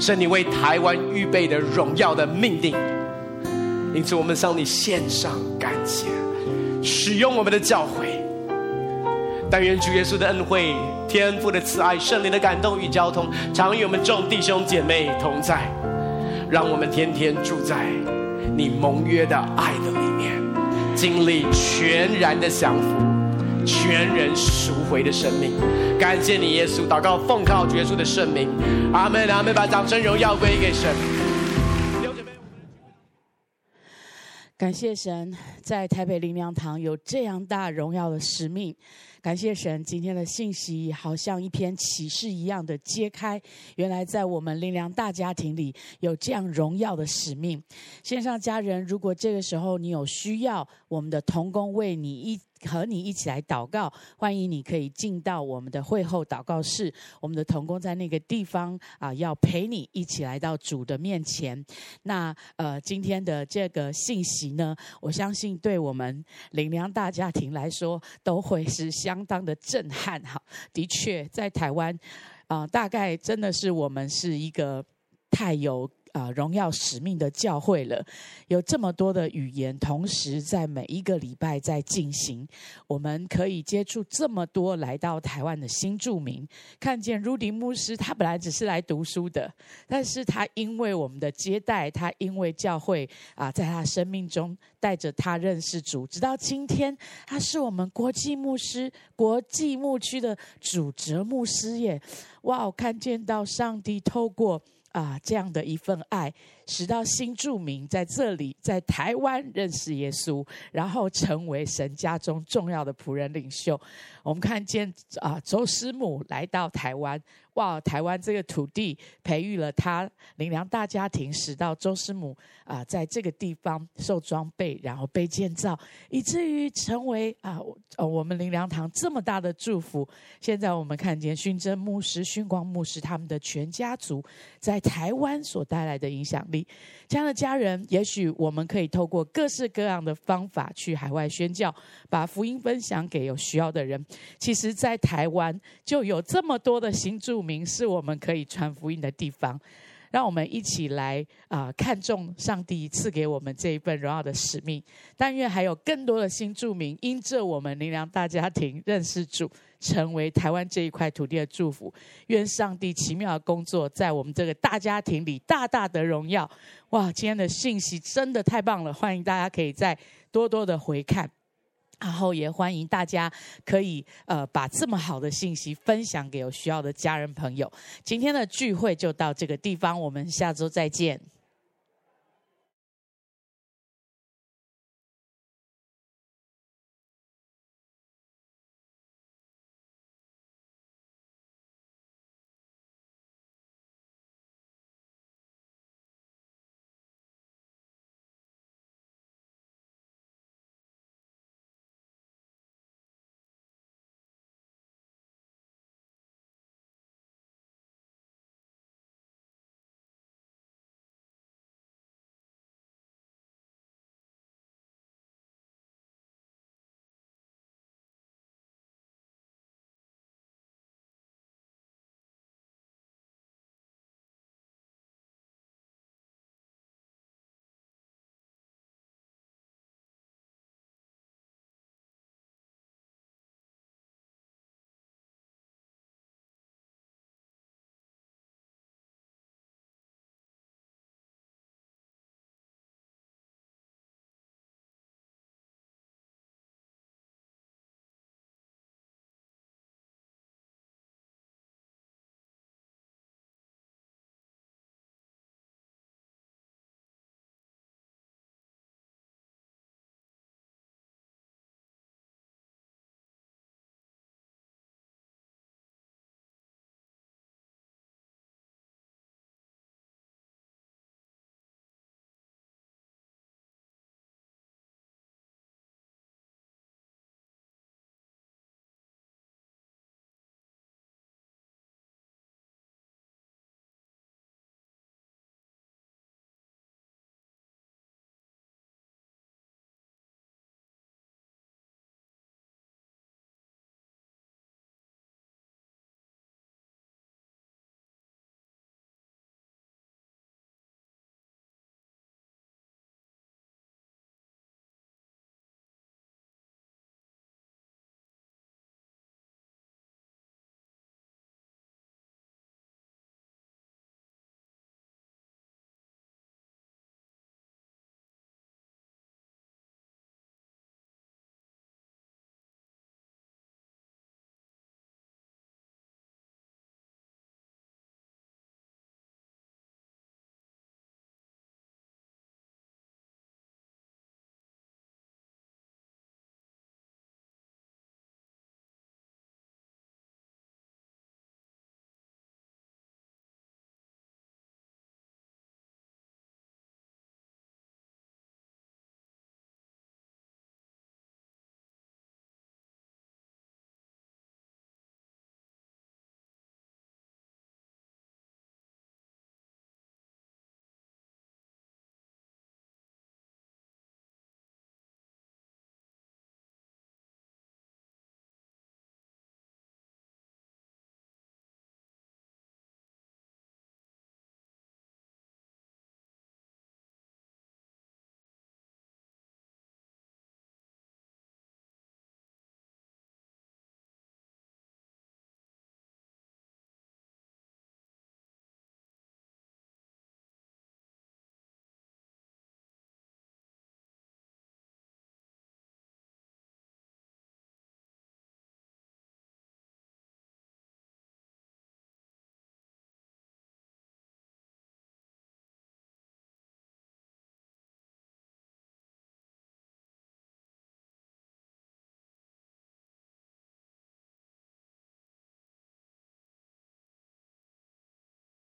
是你为台湾预备的荣耀的命定。因此，我们向你献上感谢，使用我们的教会。但愿主耶稣的恩惠、天父的慈爱、圣灵的感动与交通，常与我们众弟兄姐妹同在。让我们天天住在你盟约的爱的里面，经历全然的降服、全人赎回的生命。感谢你，耶稣！祷告奉靠主耶稣的圣名，阿门！阿门！把掌声荣耀归给神。
感谢神，在台北灵粮堂有这样大荣耀的使命。感谢神，今天的信息好像一篇启示一样的揭开。原来在我们灵粮大家庭里有这样荣耀的使命。线上家人，如果这个时候你有需要，我们的同工为你一。和你一起来祷告，欢迎你可以进到我们的会后祷告室，我们的童工在那个地方啊，要陪你一起来到主的面前。那呃，今天的这个信息呢，我相信对我们灵粮大家庭来说，都会是相当的震撼哈。的确，在台湾啊，大概真的是我们是一个太有。啊，荣耀使命的教会了，有这么多的语言，同时在每一个礼拜在进行。我们可以接触这么多来到台湾的新住民，看见 Rudy 牧师，他本来只是来读书的，但是他因为我们的接待，他因为教会啊，在他生命中带着他认识主，直到今天，他是我们国际牧师、国际牧区的主责牧师耶！哇，我看见到上帝透过。啊，这样的一份爱，使到新住民在这里，在台湾认识耶稣，然后成为神家中重要的仆人领袖。我们看见啊，周师母来到台湾。哇！台湾这个土地培育了他灵粮大家庭，使到周师母啊，在这个地方受装备，然后被建造，以至于成为啊，我们灵粮堂这么大的祝福。现在我们看见训真牧师、训光牧师他们的全家族在台湾所带来的影响力。这样的家人，也许我们可以透过各式各样的方法去海外宣教，把福音分享给有需要的人。其实，在台湾就有这么多的新住民，是我们可以传福音的地方。让我们一起来啊、看重上帝赐给我们这一份荣耀的使命。但愿还有更多的新住民，因着我们林良大家庭认识主。成为台湾这一块土地的祝福，愿上帝奇妙的工作在我们这个大家庭里大大的荣耀。哇，今天的信息真的太棒了，欢迎大家可以再多多的回看，然后也欢迎大家可以呃把这么好的信息分享给有需要的家人朋友。今天的聚会就到这个地方，我们下周再见。